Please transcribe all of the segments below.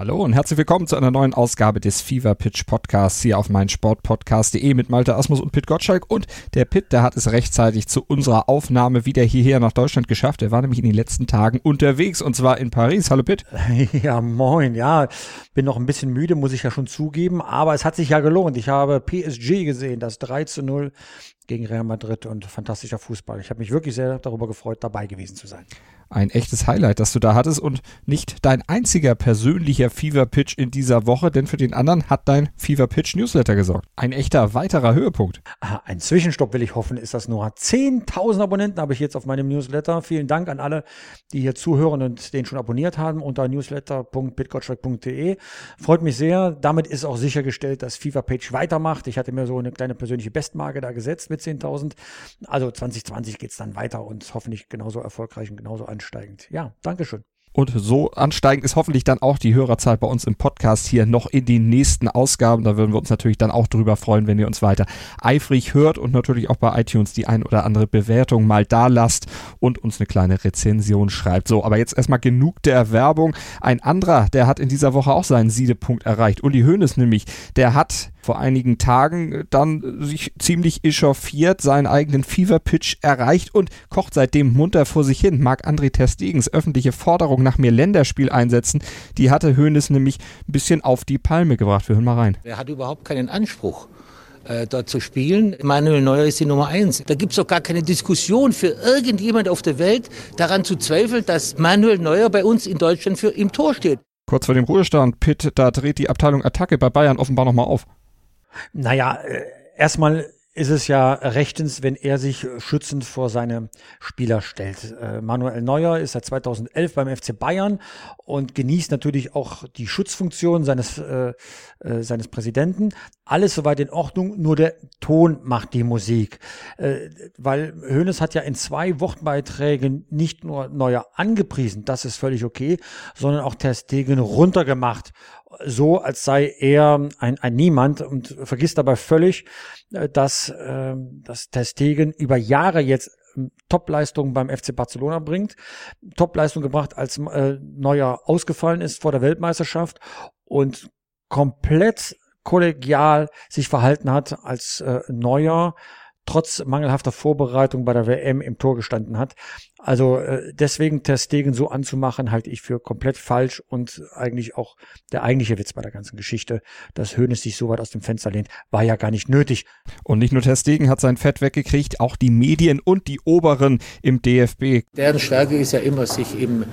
Hallo und herzlich willkommen zu einer neuen Ausgabe des Fever Pitch Podcasts hier auf meinsportpodcast.de mit Malte Asmus und Pit Gottschalk. Und der Pit, der hat es rechtzeitig zu unserer Aufnahme wieder hierher nach Deutschland geschafft. Er war nämlich in den letzten Tagen unterwegs und zwar in Paris. Hallo Pit. Ja, moin. Ja, bin noch ein bisschen müde, muss ich ja schon zugeben. Aber es hat sich ja gelohnt. Ich habe PSG gesehen, das 3 zu 0 gegen Real Madrid und fantastischer Fußball. Ich habe mich wirklich sehr darüber gefreut, dabei gewesen zu sein ein echtes Highlight, das du da hattest und nicht dein einziger persönlicher Fever Pitch in dieser Woche, denn für den anderen hat dein Fever Pitch Newsletter gesorgt. Ein echter weiterer Höhepunkt. Aha, ein Zwischenstopp will ich hoffen, ist das nur. 10.000 Abonnenten habe ich jetzt auf meinem Newsletter. Vielen Dank an alle, die hier zuhören und den schon abonniert haben unter newsletter.bitgottschalk.de. Freut mich sehr. Damit ist auch sichergestellt, dass Fever Pitch weitermacht. Ich hatte mir so eine kleine persönliche Bestmarke da gesetzt mit 10.000. Also 2020 geht es dann weiter und hoffentlich genauso erfolgreich und genauso an ansteigend. Ja, Dankeschön. Und so ansteigend ist hoffentlich dann auch die Hörerzahl bei uns im Podcast hier noch in den nächsten Ausgaben. Da würden wir uns natürlich dann auch drüber freuen, wenn ihr uns weiter eifrig hört und natürlich auch bei iTunes die ein oder andere Bewertung mal da lasst und uns eine kleine Rezension schreibt. So, aber jetzt erstmal genug der Werbung. Ein anderer, der hat in dieser Woche auch seinen Siedepunkt erreicht. Uli Hoeneß nämlich, der hat vor einigen Tagen dann sich ziemlich echauffiert, seinen eigenen Fever-Pitch erreicht und kocht seitdem munter vor sich hin. Marc-André Terstegens öffentliche Forderung nach mehr Länderspiel einsetzen, die hatte Hoeneß nämlich ein bisschen auf die Palme gebracht. Wir hören mal rein. Er hat überhaupt keinen Anspruch äh, dort zu spielen. Manuel Neuer ist die Nummer eins. Da gibt es doch gar keine Diskussion für irgendjemand auf der Welt daran zu zweifeln, dass Manuel Neuer bei uns in Deutschland für im Tor steht. Kurz vor dem Ruhestand, Pitt, da dreht die Abteilung Attacke bei Bayern offenbar nochmal auf. Naja, äh, erstmal ist es ja rechtens, wenn er sich schützend vor seine Spieler stellt. Äh, Manuel Neuer ist seit 2011 beim FC Bayern und genießt natürlich auch die Schutzfunktion seines, äh, äh, seines Präsidenten. Alles soweit in Ordnung, nur der Ton macht die Musik. Äh, weil Hoeneß hat ja in zwei Wortbeiträgen nicht nur Neuer angepriesen, das ist völlig okay, sondern auch Ter Stegen runtergemacht so, als sei er ein, ein Niemand und vergisst dabei völlig, dass, äh, dass Testegen über Jahre jetzt ähm, Topleistungen beim FC Barcelona bringt, Topleistung gebracht, als äh, Neuer ausgefallen ist vor der Weltmeisterschaft und komplett kollegial sich verhalten hat, als äh, Neuer trotz mangelhafter Vorbereitung bei der WM im Tor gestanden hat. Also äh, deswegen Testegen so anzumachen, halte ich für komplett falsch und eigentlich auch der eigentliche Witz bei der ganzen Geschichte, dass Hönes sich so weit aus dem Fenster lehnt, war ja gar nicht nötig. Und nicht nur Testegen hat sein Fett weggekriegt, auch die Medien und die Oberen im DFB. Deren Stärke ist ja immer, sich im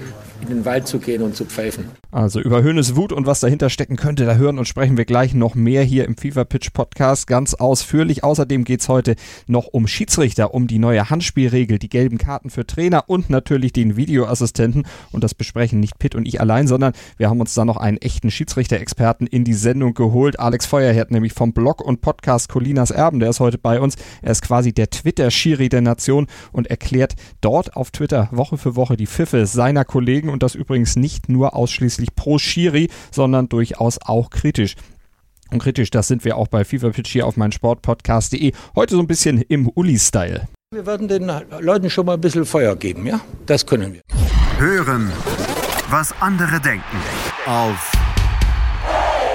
in den Wald zu gehen und zu pfeifen. Also über Höhnes Wut und was dahinter stecken könnte, da hören und sprechen wir gleich noch mehr hier im Fever Pitch Podcast ganz ausführlich. Außerdem geht es heute noch um Schiedsrichter, um die neue Handspielregel, die gelben Karten für Trainer und natürlich den Videoassistenten. Und das besprechen nicht Pitt und ich allein, sondern wir haben uns da noch einen echten Schiedsrichter-Experten in die Sendung geholt. Alex Feuerherd, nämlich vom Blog und Podcast Colinas Erben, der ist heute bei uns. Er ist quasi der Twitter-Schiri der Nation und erklärt dort auf Twitter Woche für Woche die Pfiffe seiner Kollegen und das übrigens nicht nur ausschließlich pro Schiri, sondern durchaus auch kritisch. Und kritisch, das sind wir auch bei FIFA Pitch hier auf Sportpodcast.de. Heute so ein bisschen im Uli-Style. Wir werden den Leuten schon mal ein bisschen Feuer geben, ja? Das können wir. Hören, was andere denken. Auf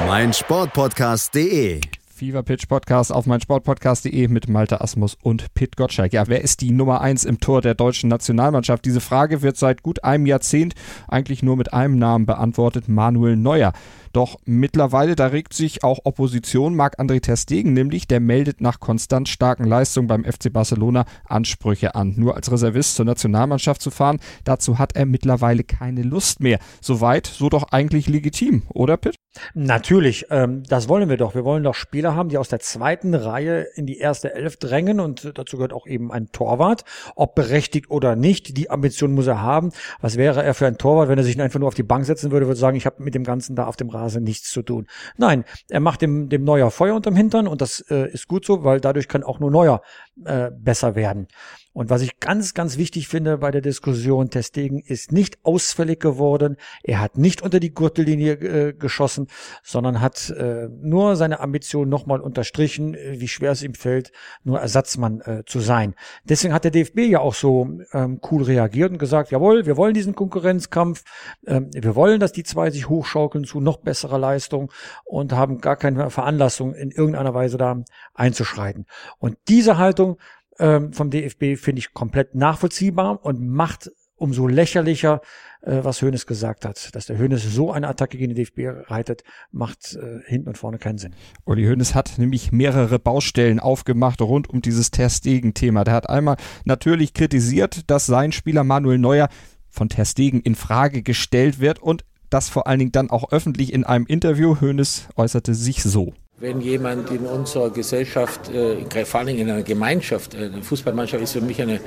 meinsportpodcast.de Fever Pitch Podcast auf meinsportpodcast.de mit Malte Asmus und Pit Gottschalk. Ja, wer ist die Nummer eins im Tor der deutschen Nationalmannschaft? Diese Frage wird seit gut einem Jahrzehnt eigentlich nur mit einem Namen beantwortet, Manuel Neuer. Doch mittlerweile, da regt sich auch Opposition. Marc-André Terstegen nämlich, der meldet nach konstant starken Leistungen beim FC Barcelona Ansprüche an. Nur als Reservist zur Nationalmannschaft zu fahren, dazu hat er mittlerweile keine Lust mehr. Soweit, so doch eigentlich legitim, oder Pitt? Natürlich, ähm, das wollen wir doch. Wir wollen doch Spieler haben, die aus der zweiten Reihe in die erste Elf drängen und dazu gehört auch eben ein Torwart, ob berechtigt oder nicht. Die Ambition muss er haben. Was wäre er für ein Torwart, wenn er sich einfach nur auf die Bank setzen würde, würde sagen, ich habe mit dem Ganzen da auf dem Rasen nichts zu tun. Nein, er macht dem, dem Neuer Feuer unterm Hintern und das äh, ist gut so, weil dadurch kann auch nur Neuer äh, besser werden. Und was ich ganz, ganz wichtig finde bei der Diskussion, Testegen ist nicht ausfällig geworden. Er hat nicht unter die Gürtellinie äh, geschossen, sondern hat äh, nur seine Ambition nochmal unterstrichen, äh, wie schwer es ihm fällt, nur Ersatzmann äh, zu sein. Deswegen hat der DFB ja auch so ähm, cool reagiert und gesagt, jawohl, wir wollen diesen Konkurrenzkampf, ähm, wir wollen, dass die zwei sich hochschaukeln zu noch besserer Leistung und haben gar keine Veranlassung in irgendeiner Weise da einzuschreiten. Und diese Haltung ähm, vom DFB finde ich komplett nachvollziehbar und macht umso lächerlicher, äh, was Hoeneß gesagt hat. Dass der Hoeneß so eine Attacke gegen den DFB reitet, macht äh, hinten und vorne keinen Sinn. Uli Hoeneß hat nämlich mehrere Baustellen aufgemacht rund um dieses Ter-Stegen-Thema. Der hat einmal natürlich kritisiert, dass sein Spieler Manuel Neuer von Ter Stegen in Frage gestellt wird und das vor allen Dingen dann auch öffentlich in einem Interview. Hoeneß äußerte sich so. Wenn jemand in unserer Gesellschaft, äh, vor allem in einer Gemeinschaft, äh, eine Fußballmannschaft ist für mich eine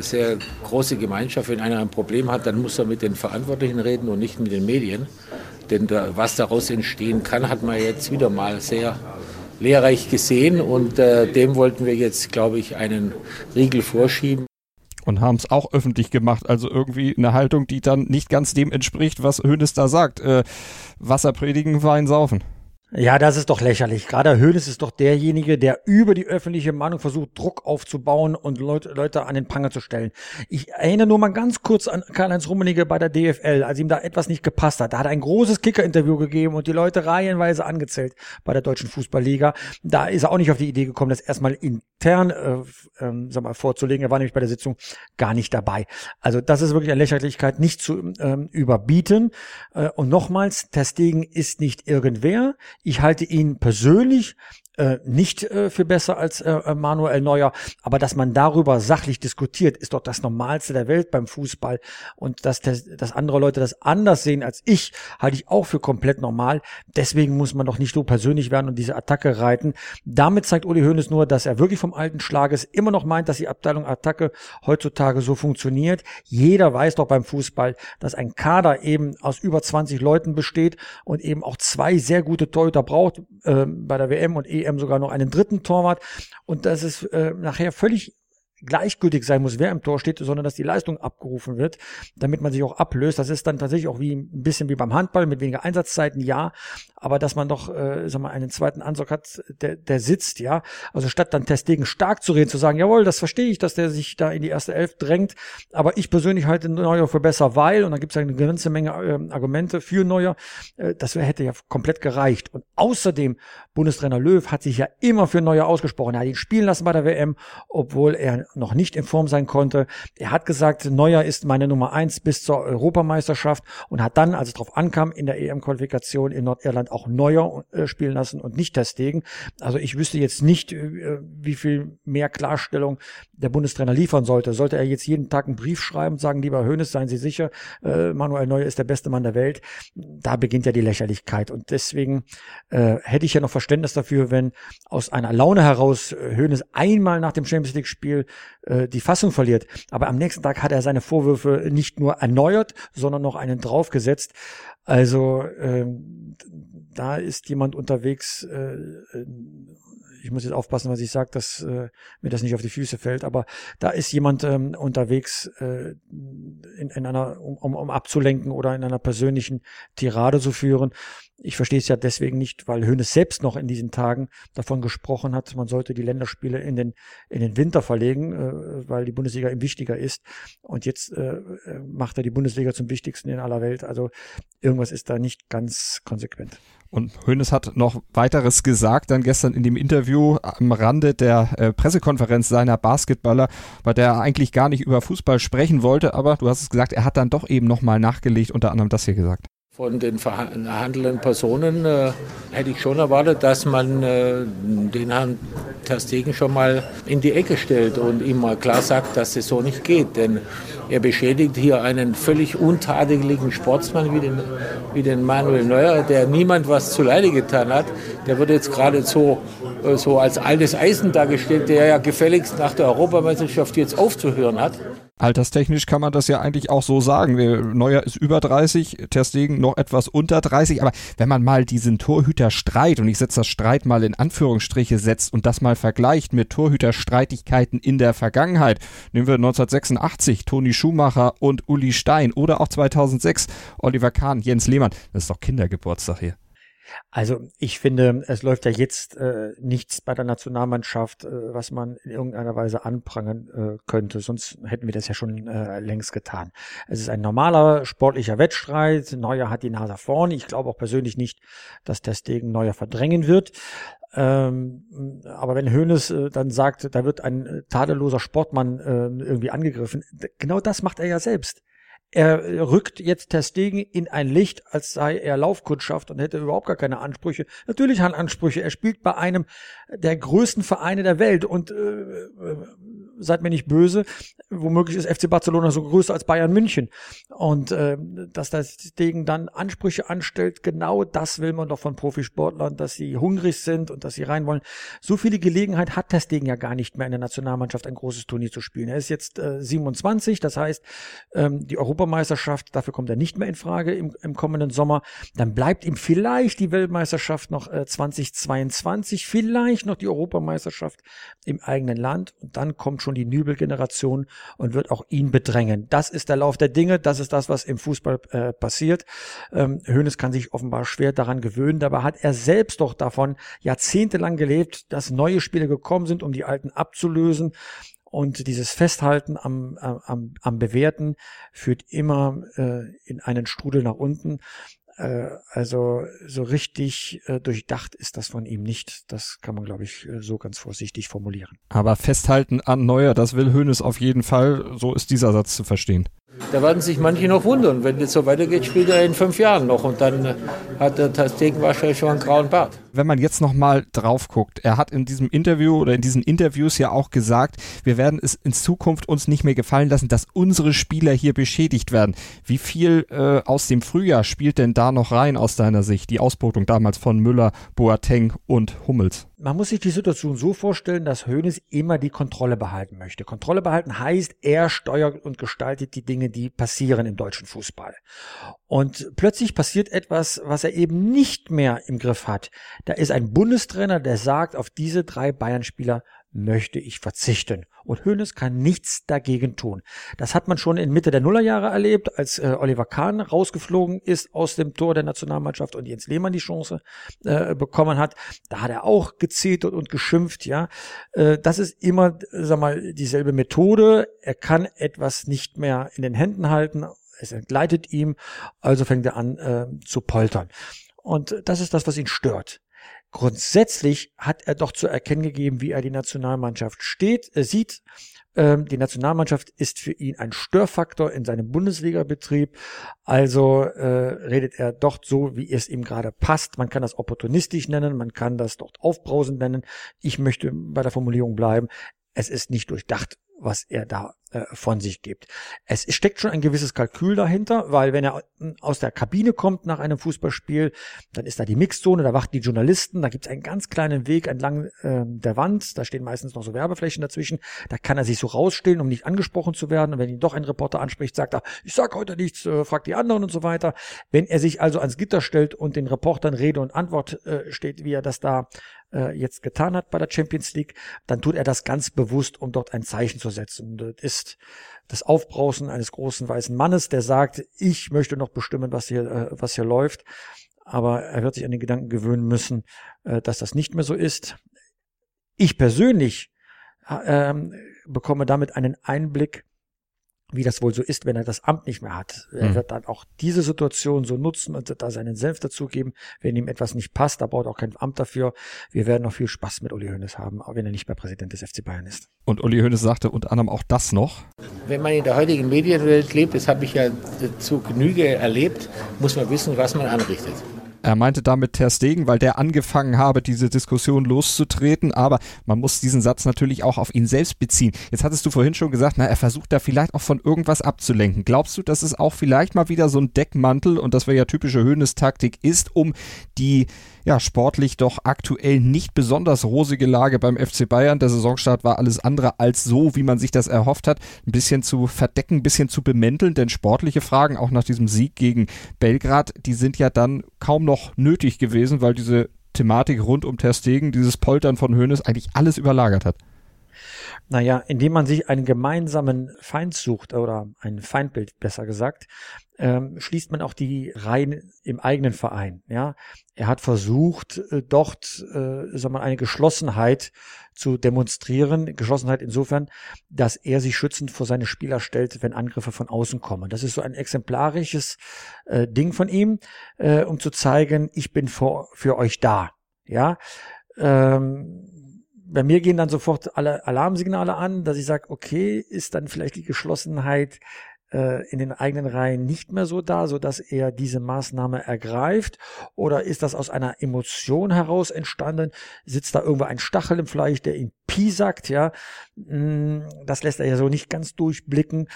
sehr große Gemeinschaft, wenn einer ein Problem hat, dann muss er mit den Verantwortlichen reden und nicht mit den Medien. Denn da, was daraus entstehen kann, hat man jetzt wieder mal sehr lehrreich gesehen und äh, dem wollten wir jetzt, glaube ich, einen Riegel vorschieben und haben es auch öffentlich gemacht. Also irgendwie eine Haltung, die dann nicht ganz dem entspricht, was Hönes da sagt. Äh, Wasser predigen, Wein saufen. Ja, das ist doch lächerlich. Gerade Hönes ist doch derjenige, der über die öffentliche Meinung versucht, Druck aufzubauen und Leute, Leute an den Pranger zu stellen. Ich erinnere nur mal ganz kurz an Karl-Heinz Rummenigge bei der DFL, als ihm da etwas nicht gepasst hat. Da hat er ein großes Kicker-Interview gegeben und die Leute reihenweise angezählt bei der Deutschen Fußballliga. Da ist er auch nicht auf die Idee gekommen, das erstmal intern äh, ähm, sag mal, vorzulegen. Er war nämlich bei der Sitzung gar nicht dabei. Also das ist wirklich eine Lächerlichkeit, nicht zu ähm, überbieten. Äh, und nochmals, Testegen ist nicht irgendwer. Ich halte ihn persönlich äh, nicht äh, für besser als äh, Manuel Neuer, aber dass man darüber sachlich diskutiert, ist doch das Normalste der Welt beim Fußball und dass, dass andere Leute das anders sehen als ich, halte ich auch für komplett normal. Deswegen muss man doch nicht so persönlich werden und diese Attacke reiten. Damit zeigt Uli Hoeneß nur, dass er wirklich vom alten Schlages immer noch meint, dass die Abteilung Attacke heutzutage so funktioniert. Jeder weiß doch beim Fußball, dass ein Kader eben aus über 20 Leuten besteht und eben auch zwei sehr gute Torhüter braucht äh, bei der WM und EM sogar noch einen dritten Torwart. Und dass es äh, nachher völlig gleichgültig sein muss, wer im Tor steht, sondern dass die Leistung abgerufen wird, damit man sich auch ablöst. Das ist dann tatsächlich auch wie ein bisschen wie beim Handball mit weniger Einsatzzeiten, ja, aber dass man doch, äh, sag mal, einen zweiten Ansatz hat, der, der sitzt, ja. Also statt dann Testegen stark zu reden, zu sagen, jawohl, das verstehe ich, dass der sich da in die erste Elf drängt, aber ich persönlich halte Neuer für besser, weil, und dann gibt es eine ganze Menge äh, Argumente für Neuer, äh, das hätte ja komplett gereicht. Und außerdem, Bundestrainer Löw hat sich ja immer für Neuer ausgesprochen. Er hat ihn spielen lassen bei der WM, obwohl er noch nicht in Form sein konnte. Er hat gesagt, Neuer ist meine Nummer eins bis zur Europameisterschaft und hat dann, als es darauf ankam, in der EM-Qualifikation in Nordirland auch Neuer äh, spielen lassen und nicht Testegen. Also ich wüsste jetzt nicht, äh, wie viel mehr Klarstellung der Bundestrainer liefern sollte. Sollte er jetzt jeden Tag einen Brief schreiben und sagen, lieber Hönes, seien Sie sicher, äh, Manuel Neuer ist der beste Mann der Welt. Da beginnt ja die Lächerlichkeit. Und deswegen hätte ich ja noch Verständnis dafür, wenn aus einer Laune heraus Hönes einmal nach dem Champions League-Spiel äh, die Fassung verliert. Aber am nächsten Tag hat er seine Vorwürfe nicht nur erneuert, sondern noch einen draufgesetzt. Also ähm, da ist jemand unterwegs, äh, ich muss jetzt aufpassen, was ich sage, dass äh, mir das nicht auf die Füße fällt, aber da ist jemand ähm, unterwegs äh, in, in einer, um, um abzulenken oder in einer persönlichen Tirade zu führen. Ich verstehe es ja deswegen nicht, weil Hönes selbst noch in diesen Tagen davon gesprochen hat, man sollte die Länderspiele in den, in den Winter verlegen, äh, weil die Bundesliga ihm wichtiger ist. Und jetzt äh, macht er die Bundesliga zum wichtigsten in aller Welt. Also irgendwas ist da nicht ganz konsequent. Und Hönes hat noch weiteres gesagt, dann gestern in dem Interview am Rande der äh, Pressekonferenz seiner Basketballer, bei der er eigentlich gar nicht über Fußball sprechen wollte, aber du hast es gesagt, er hat dann doch eben nochmal nachgelegt, unter anderem das hier gesagt. Von den verhandelnden Personen äh, hätte ich schon erwartet, dass man äh, den Herrn Terstegen schon mal in die Ecke stellt und ihm mal klar sagt, dass es so nicht geht. Denn er beschädigt hier einen völlig untadeligen Sportsmann wie den, wie den Manuel Neuer, der niemand was zuleide getan hat. Der wird jetzt gerade so, äh, so als altes Eisen dargestellt, der ja gefälligst nach der Europameisterschaft jetzt aufzuhören hat. Alterstechnisch kann man das ja eigentlich auch so sagen. Neuer ist über 30, Terstegen noch etwas unter 30, aber wenn man mal diesen Torhüterstreit, und ich setze das Streit mal in Anführungsstriche setzt und das mal vergleicht mit Torhüterstreitigkeiten in der Vergangenheit, nehmen wir 1986 Toni Schumacher und Uli Stein oder auch 2006 Oliver Kahn, Jens Lehmann, das ist doch Kindergeburtstag hier. Also ich finde, es läuft ja jetzt äh, nichts bei der Nationalmannschaft, äh, was man in irgendeiner Weise anprangern äh, könnte. Sonst hätten wir das ja schon äh, längst getan. Es ist ein normaler sportlicher Wettstreit. Neuer hat die Nase vorne. Ich glaube auch persönlich nicht, dass der Stegen Neuer verdrängen wird. Ähm, aber wenn Hoeneß äh, dann sagt, da wird ein äh, tadelloser Sportmann äh, irgendwie angegriffen, genau das macht er ja selbst er rückt jetzt Ter Stegen in ein Licht, als sei er Laufkundschaft und hätte überhaupt gar keine Ansprüche. Natürlich hat Ansprüche. Er spielt bei einem der größten Vereine der Welt und äh, seid mir nicht böse, womöglich ist FC Barcelona so größer als Bayern München. Und äh, dass das Degen dann Ansprüche anstellt, genau das will man doch von Profisportlern, dass sie hungrig sind und dass sie rein wollen. So viele Gelegenheit hat das Degen ja gar nicht mehr in der Nationalmannschaft ein großes Turnier zu spielen. Er ist jetzt äh, 27, das heißt, ähm, die Europameisterschaft, dafür kommt er nicht mehr in Frage im, im kommenden Sommer. Dann bleibt ihm vielleicht die Weltmeisterschaft noch äh, 2022, vielleicht noch die Europameisterschaft im eigenen Land und dann kommt schon die Nübel-Generation und wird auch ihn bedrängen. Das ist der Lauf der Dinge, das ist das, was im Fußball äh, passiert. Ähm, Hoeneß kann sich offenbar schwer daran gewöhnen, dabei hat er selbst doch davon jahrzehntelang gelebt, dass neue Spieler gekommen sind, um die alten abzulösen. Und dieses Festhalten am, am, am Bewährten führt immer äh, in einen Strudel nach unten. Äh, also so richtig äh, durchdacht ist das von ihm nicht. Das kann man, glaube ich, äh, so ganz vorsichtig formulieren. Aber festhalten an Neuer, das will Hönes auf jeden Fall. So ist dieser Satz zu verstehen. Da werden sich manche noch wundern. Wenn es so weitergeht, spielt er in fünf Jahren noch. Und dann hat der Tastegen wahrscheinlich schon einen grauen Bart. Wenn man jetzt nochmal drauf guckt, er hat in diesem Interview oder in diesen Interviews ja auch gesagt, wir werden es in Zukunft uns nicht mehr gefallen lassen, dass unsere Spieler hier beschädigt werden. Wie viel äh, aus dem Frühjahr spielt denn da noch rein aus deiner Sicht? Die Ausbotung damals von Müller, Boateng und Hummels man muss sich die Situation so vorstellen, dass Hoeneß immer die Kontrolle behalten möchte. Kontrolle behalten heißt, er steuert und gestaltet die Dinge, die passieren im deutschen Fußball. Und plötzlich passiert etwas, was er eben nicht mehr im Griff hat. Da ist ein Bundestrainer, der sagt, auf diese drei Bayern-Spieler möchte ich verzichten. Und Hoeneß kann nichts dagegen tun. Das hat man schon in Mitte der Nullerjahre erlebt, als äh, Oliver Kahn rausgeflogen ist aus dem Tor der Nationalmannschaft und Jens Lehmann die Chance äh, bekommen hat. Da hat er auch gezetert und geschimpft, ja. Äh, das ist immer, sag mal, dieselbe Methode. Er kann etwas nicht mehr in den Händen halten. Es entgleitet ihm, also fängt er an äh, zu poltern. Und das ist das, was ihn stört. Grundsätzlich hat er doch zu erkennen gegeben, wie er die Nationalmannschaft steht, äh, sieht. Ähm, die Nationalmannschaft ist für ihn ein Störfaktor in seinem Bundesliga-Betrieb. Also äh, redet er doch so, wie es ihm gerade passt. Man kann das opportunistisch nennen, man kann das dort aufbrausend nennen. Ich möchte bei der Formulierung bleiben. Es ist nicht durchdacht, was er da äh, von sich gibt. Es steckt schon ein gewisses Kalkül dahinter, weil wenn er hm, aus der Kabine kommt nach einem Fußballspiel, dann ist da die Mixzone, da warten die Journalisten, da gibt es einen ganz kleinen Weg entlang äh, der Wand, da stehen meistens noch so Werbeflächen dazwischen, da kann er sich so rausstellen, um nicht angesprochen zu werden und wenn ihn doch ein Reporter anspricht, sagt er, ich sag heute nichts, äh, fragt die anderen und so weiter. Wenn er sich also ans Gitter stellt und den Reportern Rede und Antwort äh, steht, wie er das da äh, jetzt getan hat bei der Champions League, dann tut er das ganz bewusst, um dort ein Zeichen zu setzen. Das ist das Aufbrausen eines großen weißen Mannes, der sagt, ich möchte noch bestimmen, was hier, äh, was hier läuft. Aber er wird sich an den Gedanken gewöhnen müssen, äh, dass das nicht mehr so ist. Ich persönlich äh, bekomme damit einen Einblick wie das wohl so ist, wenn er das Amt nicht mehr hat. Er mhm. wird dann auch diese Situation so nutzen und da seinen Senf dazugeben, wenn ihm etwas nicht passt. Da braucht auch kein Amt dafür. Wir werden noch viel Spaß mit Uli Hoeneß haben, auch wenn er nicht mehr Präsident des FC Bayern ist. Und Uli Hoeneß sagte unter anderem auch das noch. Wenn man in der heutigen Medienwelt lebt, das habe ich ja zu Genüge erlebt, muss man wissen, was man anrichtet. Er meinte damit Ter Stegen, weil der angefangen habe, diese Diskussion loszutreten, aber man muss diesen Satz natürlich auch auf ihn selbst beziehen. Jetzt hattest du vorhin schon gesagt, na, er versucht da vielleicht auch von irgendwas abzulenken. Glaubst du, dass es auch vielleicht mal wieder so ein Deckmantel und das wäre ja typische Höhnes-Taktik ist, um die ja, sportlich doch aktuell nicht besonders rosige Lage beim FC Bayern. Der Saisonstart war alles andere als so, wie man sich das erhofft hat. Ein bisschen zu verdecken, ein bisschen zu bemänteln, denn sportliche Fragen auch nach diesem Sieg gegen Belgrad, die sind ja dann kaum noch nötig gewesen, weil diese Thematik rund um Ter Stegen, dieses Poltern von Hoeneß eigentlich alles überlagert hat. Naja, indem man sich einen gemeinsamen Feind sucht oder ein Feindbild besser gesagt, ähm, schließt man auch die Reihen im eigenen Verein. Ja, er hat versucht, äh, dort, äh, sag mal, eine Geschlossenheit zu demonstrieren. Geschlossenheit insofern, dass er sich schützend vor seine Spieler stellt, wenn Angriffe von außen kommen. Das ist so ein exemplarisches äh, Ding von ihm, äh, um zu zeigen, ich bin vor, für euch da. Ja. Ähm, bei mir gehen dann sofort alle Alarmsignale an, dass ich sage, okay, ist dann vielleicht die Geschlossenheit äh, in den eigenen Reihen nicht mehr so da, so dass er diese Maßnahme ergreift? Oder ist das aus einer Emotion heraus entstanden? Sitzt da irgendwo ein Stachel im Fleisch, der ihn piesackt? Ja, mm, das lässt er ja so nicht ganz durchblicken.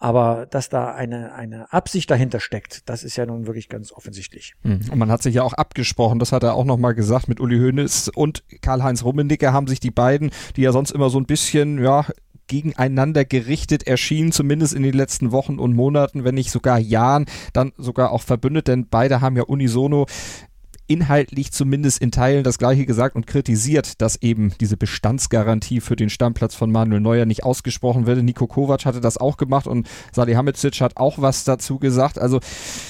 Aber dass da eine, eine Absicht dahinter steckt, das ist ja nun wirklich ganz offensichtlich. Hm. Und man hat sich ja auch abgesprochen, das hat er auch nochmal gesagt, mit Uli Hoeneß und Karl-Heinz Rummenigge haben sich die beiden, die ja sonst immer so ein bisschen, ja, gegeneinander gerichtet erschienen, zumindest in den letzten Wochen und Monaten, wenn nicht sogar Jahren, dann sogar auch verbündet, denn beide haben ja unisono inhaltlich zumindest in Teilen das gleiche gesagt und kritisiert, dass eben diese Bestandsgarantie für den Stammplatz von Manuel Neuer nicht ausgesprochen werde. Nico Kovac hatte das auch gemacht und Salihamidzic hat auch was dazu gesagt. Also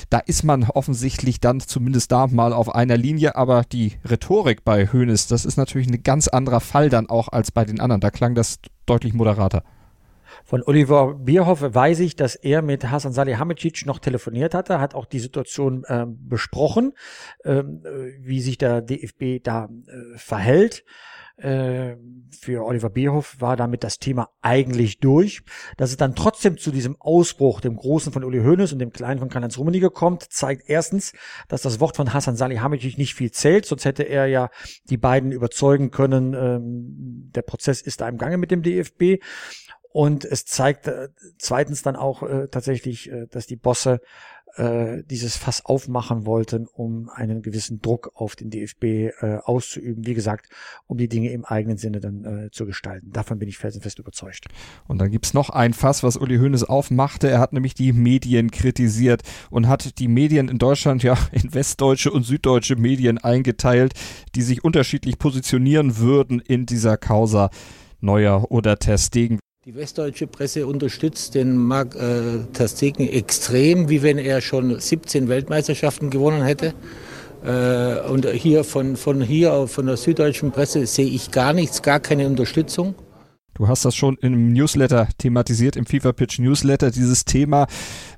da ist man offensichtlich dann zumindest da mal auf einer Linie, aber die Rhetorik bei Hoeneß, das ist natürlich ein ganz anderer Fall dann auch als bei den anderen. Da klang das deutlich moderater. Von Oliver Bierhoff weiß ich, dass er mit Hasan Salihamidzic noch telefoniert hatte, hat auch die Situation äh, besprochen, ähm, äh, wie sich der DFB da äh, verhält. Äh, für Oliver Bierhoff war damit das Thema eigentlich durch. Dass es dann trotzdem zu diesem Ausbruch, dem Großen von Uli Hoeneß und dem Kleinen von Karl-Heinz Rummenigge kommt, zeigt erstens, dass das Wort von Hasan Salihamidzic nicht viel zählt, sonst hätte er ja die beiden überzeugen können, ähm, der Prozess ist da im Gange mit dem DFB. Und es zeigt äh, zweitens dann auch äh, tatsächlich, äh, dass die Bosse äh, dieses Fass aufmachen wollten, um einen gewissen Druck auf den DFB äh, auszuüben. Wie gesagt, um die Dinge im eigenen Sinne dann äh, zu gestalten. Davon bin ich felsenfest überzeugt. Und dann gibt's noch ein Fass, was Uli Hoeneß aufmachte. Er hat nämlich die Medien kritisiert und hat die Medien in Deutschland ja in westdeutsche und süddeutsche Medien eingeteilt, die sich unterschiedlich positionieren würden in dieser Causa Neuer oder Testegen. Die westdeutsche Presse unterstützt den Marc äh, Terstegen extrem, wie wenn er schon 17 Weltmeisterschaften gewonnen hätte. Äh, und hier von, von hier, von der süddeutschen Presse, sehe ich gar nichts, gar keine Unterstützung. Du hast das schon im Newsletter thematisiert, im FIFA Pitch Newsletter, dieses Thema.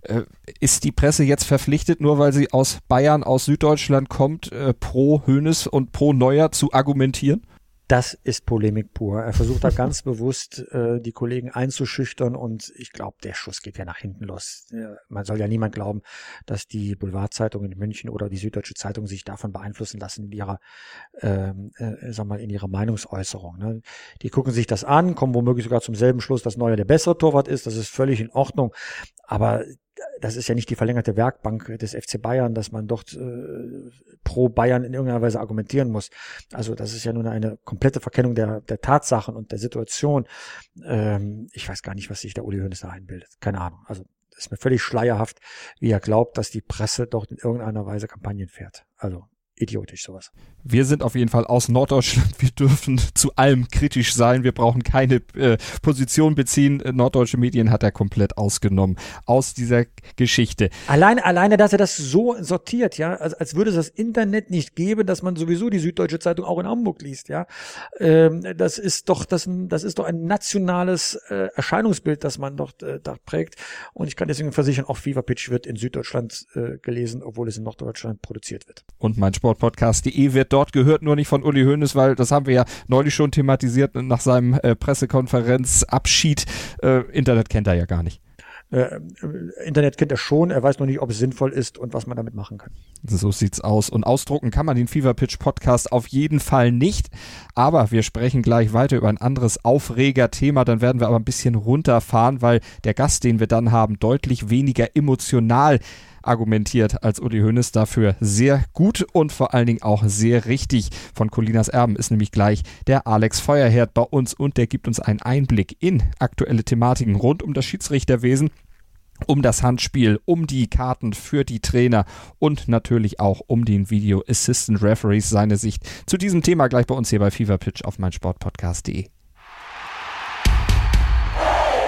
Äh, ist die Presse jetzt verpflichtet, nur weil sie aus Bayern, aus Süddeutschland kommt, äh, pro Hönes und pro Neuer zu argumentieren? Das ist Polemik pur. Er versucht da ganz bewusst äh, die Kollegen einzuschüchtern und ich glaube, der Schuss geht ja nach hinten los. Man soll ja niemand glauben, dass die Boulevardzeitung in München oder die Süddeutsche Zeitung sich davon beeinflussen lassen in ihrer, ähm, äh, sag mal, in ihrer Meinungsäußerung. Ne? Die gucken sich das an, kommen womöglich sogar zum selben Schluss, dass Neuer der bessere Torwart ist. Das ist völlig in Ordnung. Aber das ist ja nicht die verlängerte Werkbank des FC Bayern, dass man dort äh, pro Bayern in irgendeiner Weise argumentieren muss. Also das ist ja nur eine komplette Verkennung der, der Tatsachen und der Situation. Ähm, ich weiß gar nicht, was sich der Uli Hoeneß da einbildet. Keine Ahnung. Also ist mir völlig schleierhaft, wie er glaubt, dass die Presse dort in irgendeiner Weise Kampagnen fährt. Also idiotisch sowas. Wir sind auf jeden Fall aus Norddeutschland. Wir dürfen zu allem kritisch sein. Wir brauchen keine äh, Position beziehen. Norddeutsche Medien hat er komplett ausgenommen aus dieser Geschichte. Alleine, alleine, dass er das so sortiert, ja, als, als würde es das Internet nicht geben, dass man sowieso die Süddeutsche Zeitung auch in Hamburg liest, ja. Ähm, das ist doch, das, das ist doch ein nationales äh, Erscheinungsbild, das man dort äh, da prägt. Und ich kann deswegen versichern, auch Fever Pitch wird in Süddeutschland äh, gelesen, obwohl es in Norddeutschland produziert wird. Und mein Sportpodcast.de wird dort gehört, nur nicht von Uli Hoeneß, weil das haben wir ja neulich schon thematisiert nach seinem äh, Pressekonferenzabschied. Äh, Internet kennt er ja gar nicht. Äh, Internet kennt er schon, er weiß noch nicht, ob es sinnvoll ist und was man damit machen kann. So sieht's aus. Und ausdrucken kann man den Fever Pitch Podcast auf jeden Fall nicht. Aber wir sprechen gleich weiter über ein anderes Aufregerthema. Dann werden wir aber ein bisschen runterfahren, weil der Gast, den wir dann haben, deutlich weniger emotional argumentiert als Uli Hoeneß dafür sehr gut und vor allen Dingen auch sehr richtig. Von Colinas Erben ist nämlich gleich der Alex Feuerherd bei uns und der gibt uns einen Einblick in aktuelle Thematiken rund um das Schiedsrichterwesen um das Handspiel, um die Karten für die Trainer und natürlich auch um den Video Assistant Referees seine Sicht zu diesem Thema gleich bei uns hier bei Fever Pitch auf meinsportpodcast.de.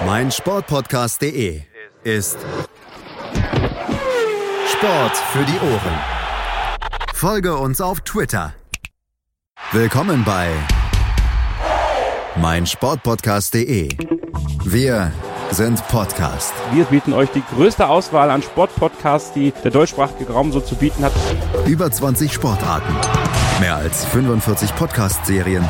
meinsportpodcast.de ist Sport für die Ohren. Folge uns auf Twitter. Willkommen bei meinsportpodcast.de. Wir sind Podcast. Wir bieten euch die größte Auswahl an Sportpodcasts, die der deutschsprachige Raum so zu bieten hat. Über 20 Sportarten, mehr als 45 Podcast-Serien,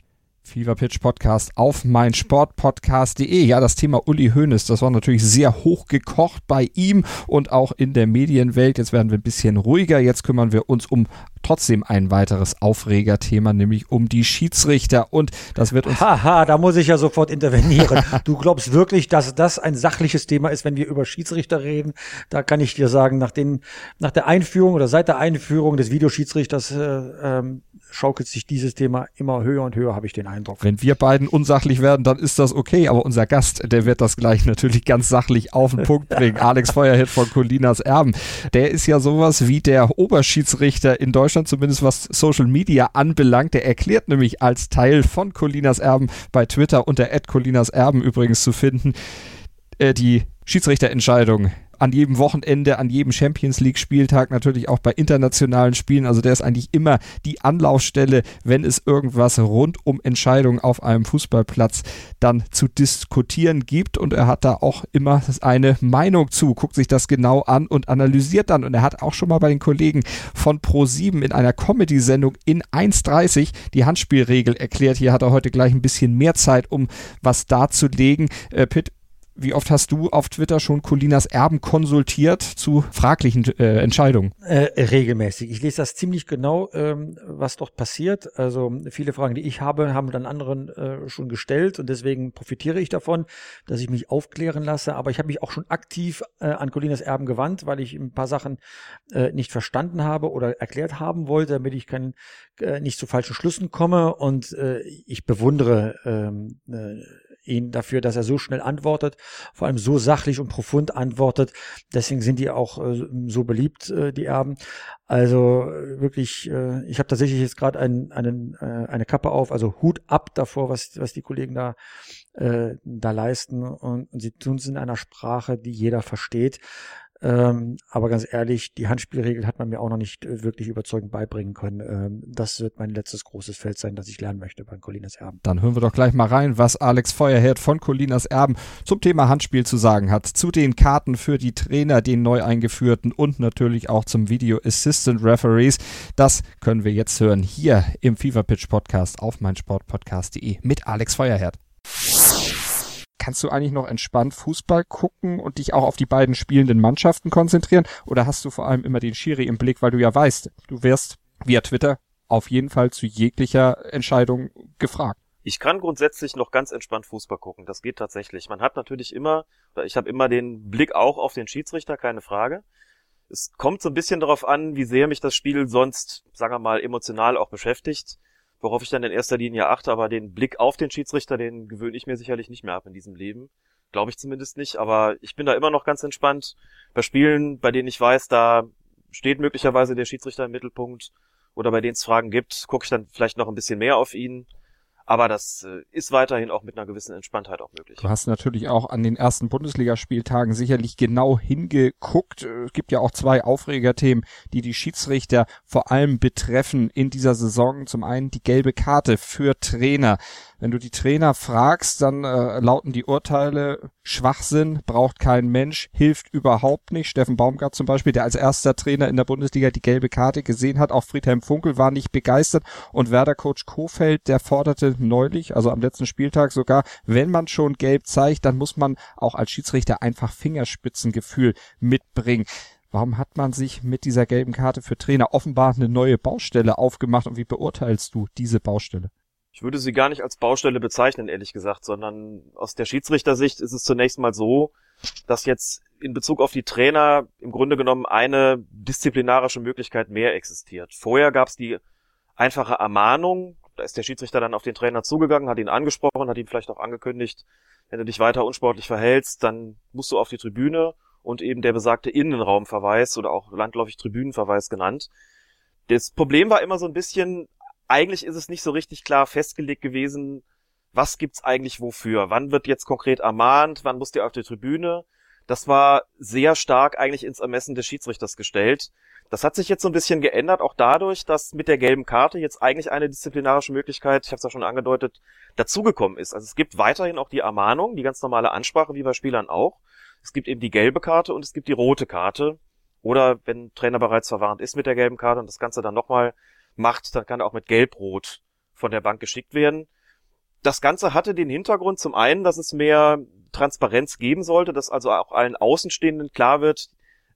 Fever Pitch Podcast auf meinsportpodcast.de. Ja, das Thema Uli Hoeneß, das war natürlich sehr hoch gekocht bei ihm und auch in der Medienwelt. Jetzt werden wir ein bisschen ruhiger. Jetzt kümmern wir uns um trotzdem ein weiteres Aufregerthema, nämlich um die Schiedsrichter. Und das wird uns. Haha, da muss ich ja sofort intervenieren. du glaubst wirklich, dass das ein sachliches Thema ist, wenn wir über Schiedsrichter reden? Da kann ich dir sagen, nach, den, nach der Einführung oder seit der Einführung des Videoschiedsrichters äh, ähm, schaukelt sich dieses Thema immer höher und höher, habe ich den Eindruck. Wenn wir beiden unsachlich werden, dann ist das okay, aber unser Gast, der wird das gleich natürlich ganz sachlich auf den Punkt bringen. Alex Feuerhead von Colinas Erben. Der ist ja sowas wie der Oberschiedsrichter in Deutschland, zumindest was Social Media anbelangt. Der erklärt nämlich als Teil von Colinas Erben bei Twitter unter Colinas Erben übrigens zu finden, äh, die Schiedsrichterentscheidung an jedem Wochenende, an jedem Champions League Spieltag, natürlich auch bei internationalen Spielen. Also der ist eigentlich immer die Anlaufstelle, wenn es irgendwas rund um Entscheidungen auf einem Fußballplatz dann zu diskutieren gibt. Und er hat da auch immer eine Meinung zu, guckt sich das genau an und analysiert dann. Und er hat auch schon mal bei den Kollegen von Pro7 in einer Comedy-Sendung in 1.30 die Handspielregel erklärt. Hier hat er heute gleich ein bisschen mehr Zeit, um was darzulegen. Äh, Pitt, wie oft hast du auf Twitter schon Colinas Erben konsultiert zu fraglichen äh, Entscheidungen? Äh, regelmäßig. Ich lese das ziemlich genau, ähm, was dort passiert. Also viele Fragen, die ich habe, haben dann anderen äh, schon gestellt und deswegen profitiere ich davon, dass ich mich aufklären lasse. Aber ich habe mich auch schon aktiv äh, an Colinas Erben gewandt, weil ich ein paar Sachen äh, nicht verstanden habe oder erklärt haben wollte, damit ich kein, äh, nicht zu falschen Schlüssen komme. Und äh, ich bewundere ähm, äh, ihn dafür, dass er so schnell antwortet, vor allem so sachlich und profund antwortet. Deswegen sind die auch äh, so beliebt, äh, die Erben. Also äh, wirklich, äh, ich habe tatsächlich jetzt gerade ein, einen, äh, eine Kappe auf, also Hut ab davor, was, was die Kollegen da, äh, da leisten. Und, und sie tun es in einer Sprache, die jeder versteht. Ähm, aber ganz ehrlich, die Handspielregel hat man mir auch noch nicht äh, wirklich überzeugend beibringen können. Ähm, das wird mein letztes großes Feld sein, das ich lernen möchte bei Colinas Erben. Dann hören wir doch gleich mal rein, was Alex Feuerherd von Colinas Erben zum Thema Handspiel zu sagen hat. Zu den Karten für die Trainer, den neu eingeführten und natürlich auch zum Video Assistant Referees. Das können wir jetzt hören hier im Fever Pitch Podcast auf meinsportpodcast.de mit Alex Feuerherd kannst du eigentlich noch entspannt Fußball gucken und dich auch auf die beiden spielenden Mannschaften konzentrieren? Oder hast du vor allem immer den Schiri im Blick, weil du ja weißt, du wirst via Twitter auf jeden Fall zu jeglicher Entscheidung gefragt? Ich kann grundsätzlich noch ganz entspannt Fußball gucken. Das geht tatsächlich. Man hat natürlich immer, ich habe immer den Blick auch auf den Schiedsrichter, keine Frage. Es kommt so ein bisschen darauf an, wie sehr mich das Spiel sonst, sagen wir mal, emotional auch beschäftigt worauf ich dann in erster Linie achte, aber den Blick auf den Schiedsrichter, den gewöhne ich mir sicherlich nicht mehr ab in diesem Leben. Glaube ich zumindest nicht, aber ich bin da immer noch ganz entspannt. Bei Spielen, bei denen ich weiß, da steht möglicherweise der Schiedsrichter im Mittelpunkt oder bei denen es Fragen gibt, gucke ich dann vielleicht noch ein bisschen mehr auf ihn. Aber das äh, ist weiterhin auch mit einer gewissen Entspanntheit auch möglich. Du hast natürlich auch an den ersten Bundesligaspieltagen sicherlich genau hingeguckt. Es gibt ja auch zwei Aufregerthemen, die die Schiedsrichter vor allem betreffen in dieser Saison. Zum einen die gelbe Karte für Trainer. Wenn du die Trainer fragst, dann äh, lauten die Urteile Schwachsinn, braucht kein Mensch, hilft überhaupt nicht. Steffen Baumgart zum Beispiel, der als erster Trainer in der Bundesliga die gelbe Karte gesehen hat, auch Friedhelm Funkel war nicht begeistert und Werder-Coach Kofeld, der forderte neulich, also am letzten Spieltag sogar, wenn man schon gelb zeigt, dann muss man auch als Schiedsrichter einfach Fingerspitzengefühl mitbringen. Warum hat man sich mit dieser gelben Karte für Trainer offenbar eine neue Baustelle aufgemacht und wie beurteilst du diese Baustelle? Ich würde sie gar nicht als Baustelle bezeichnen, ehrlich gesagt, sondern aus der Schiedsrichtersicht ist es zunächst mal so, dass jetzt in Bezug auf die Trainer im Grunde genommen eine disziplinarische Möglichkeit mehr existiert. Vorher gab es die einfache Ermahnung, da ist der Schiedsrichter dann auf den Trainer zugegangen, hat ihn angesprochen, hat ihm vielleicht auch angekündigt, wenn du dich weiter unsportlich verhältst, dann musst du auf die Tribüne und eben der besagte Innenraumverweis oder auch landläufig Tribünenverweis genannt. Das Problem war immer so ein bisschen, eigentlich ist es nicht so richtig klar festgelegt gewesen, was gibt's eigentlich wofür? Wann wird jetzt konkret ermahnt? Wann muss der auf die Tribüne? Das war sehr stark eigentlich ins Ermessen des Schiedsrichters gestellt. Das hat sich jetzt so ein bisschen geändert, auch dadurch, dass mit der gelben Karte jetzt eigentlich eine disziplinarische Möglichkeit, ich habe es ja schon angedeutet, dazugekommen ist. Also es gibt weiterhin auch die Ermahnung, die ganz normale Ansprache, wie bei Spielern auch. Es gibt eben die gelbe Karte und es gibt die rote Karte. Oder wenn Trainer bereits verwarnt ist mit der gelben Karte und das Ganze dann nochmal macht, dann kann er auch mit Gelb-Rot von der Bank geschickt werden. Das Ganze hatte den Hintergrund zum einen, dass es mehr Transparenz geben sollte, dass also auch allen Außenstehenden klar wird,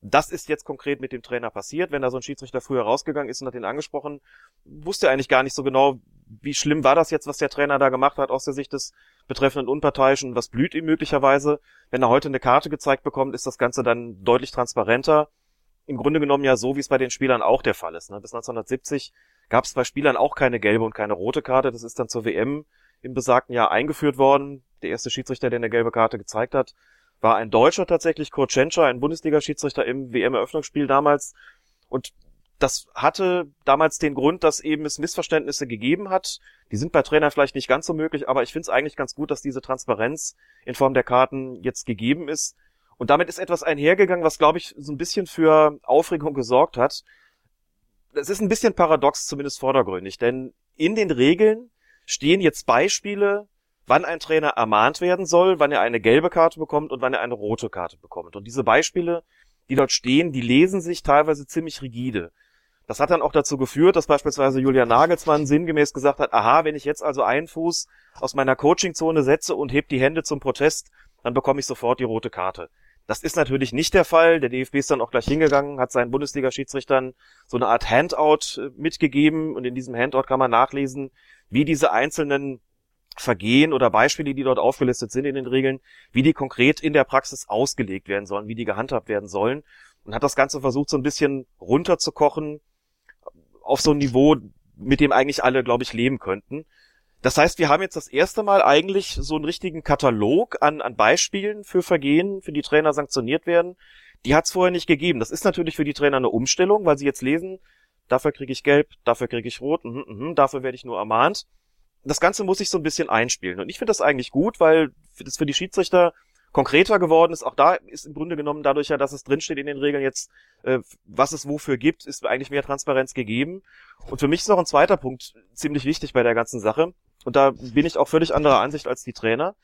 das ist jetzt konkret mit dem Trainer passiert. Wenn da so ein Schiedsrichter früher rausgegangen ist und hat ihn angesprochen, wusste er eigentlich gar nicht so genau, wie schlimm war das jetzt, was der Trainer da gemacht hat aus der Sicht des betreffenden Unparteiischen, was blüht ihm möglicherweise. Wenn er heute eine Karte gezeigt bekommt, ist das Ganze dann deutlich transparenter. Im Grunde genommen ja so, wie es bei den Spielern auch der Fall ist. Ne? Bis 1970 gab es bei Spielern auch keine gelbe und keine rote Karte. Das ist dann zur WM im besagten Jahr eingeführt worden. Der erste Schiedsrichter, der eine gelbe Karte gezeigt hat, war ein Deutscher tatsächlich, Kurt Schenscher, ein Bundesliga-Schiedsrichter im WM-Eröffnungsspiel damals. Und das hatte damals den Grund, dass eben es Missverständnisse gegeben hat. Die sind bei Trainern vielleicht nicht ganz so möglich, aber ich finde es eigentlich ganz gut, dass diese Transparenz in Form der Karten jetzt gegeben ist. Und damit ist etwas einhergegangen, was, glaube ich, so ein bisschen für Aufregung gesorgt hat. Das ist ein bisschen paradox, zumindest vordergründig, denn in den Regeln stehen jetzt Beispiele wann ein Trainer ermahnt werden soll, wann er eine gelbe Karte bekommt und wann er eine rote Karte bekommt. Und diese Beispiele, die dort stehen, die lesen sich teilweise ziemlich rigide. Das hat dann auch dazu geführt, dass beispielsweise Julian Nagelsmann sinngemäß gesagt hat, aha, wenn ich jetzt also einen Fuß aus meiner Coachingzone setze und heb die Hände zum Protest, dann bekomme ich sofort die rote Karte. Das ist natürlich nicht der Fall. Der DFB ist dann auch gleich hingegangen, hat seinen Bundesliga-Schiedsrichtern so eine Art Handout äh, mitgegeben und in diesem Handout kann man nachlesen, wie diese einzelnen Vergehen oder Beispiele, die dort aufgelistet sind in den Regeln, wie die konkret in der Praxis ausgelegt werden sollen, wie die gehandhabt werden sollen und hat das Ganze versucht, so ein bisschen runterzukochen auf so ein Niveau, mit dem eigentlich alle, glaube ich, leben könnten. Das heißt, wir haben jetzt das erste Mal eigentlich so einen richtigen Katalog an, an Beispielen für Vergehen, für die Trainer sanktioniert werden. Die hat es vorher nicht gegeben. Das ist natürlich für die Trainer eine Umstellung, weil sie jetzt lesen, dafür kriege ich gelb, dafür kriege ich rot, mh, mh, dafür werde ich nur ermahnt das Ganze muss sich so ein bisschen einspielen. Und ich finde das eigentlich gut, weil das für die Schiedsrichter konkreter geworden ist. Auch da ist im Grunde genommen dadurch ja, dass es drinsteht in den Regeln jetzt, äh, was es wofür gibt, ist eigentlich mehr Transparenz gegeben. Und für mich ist noch ein zweiter Punkt ziemlich wichtig bei der ganzen Sache. Und da bin ich auch völlig anderer Ansicht als die Trainer.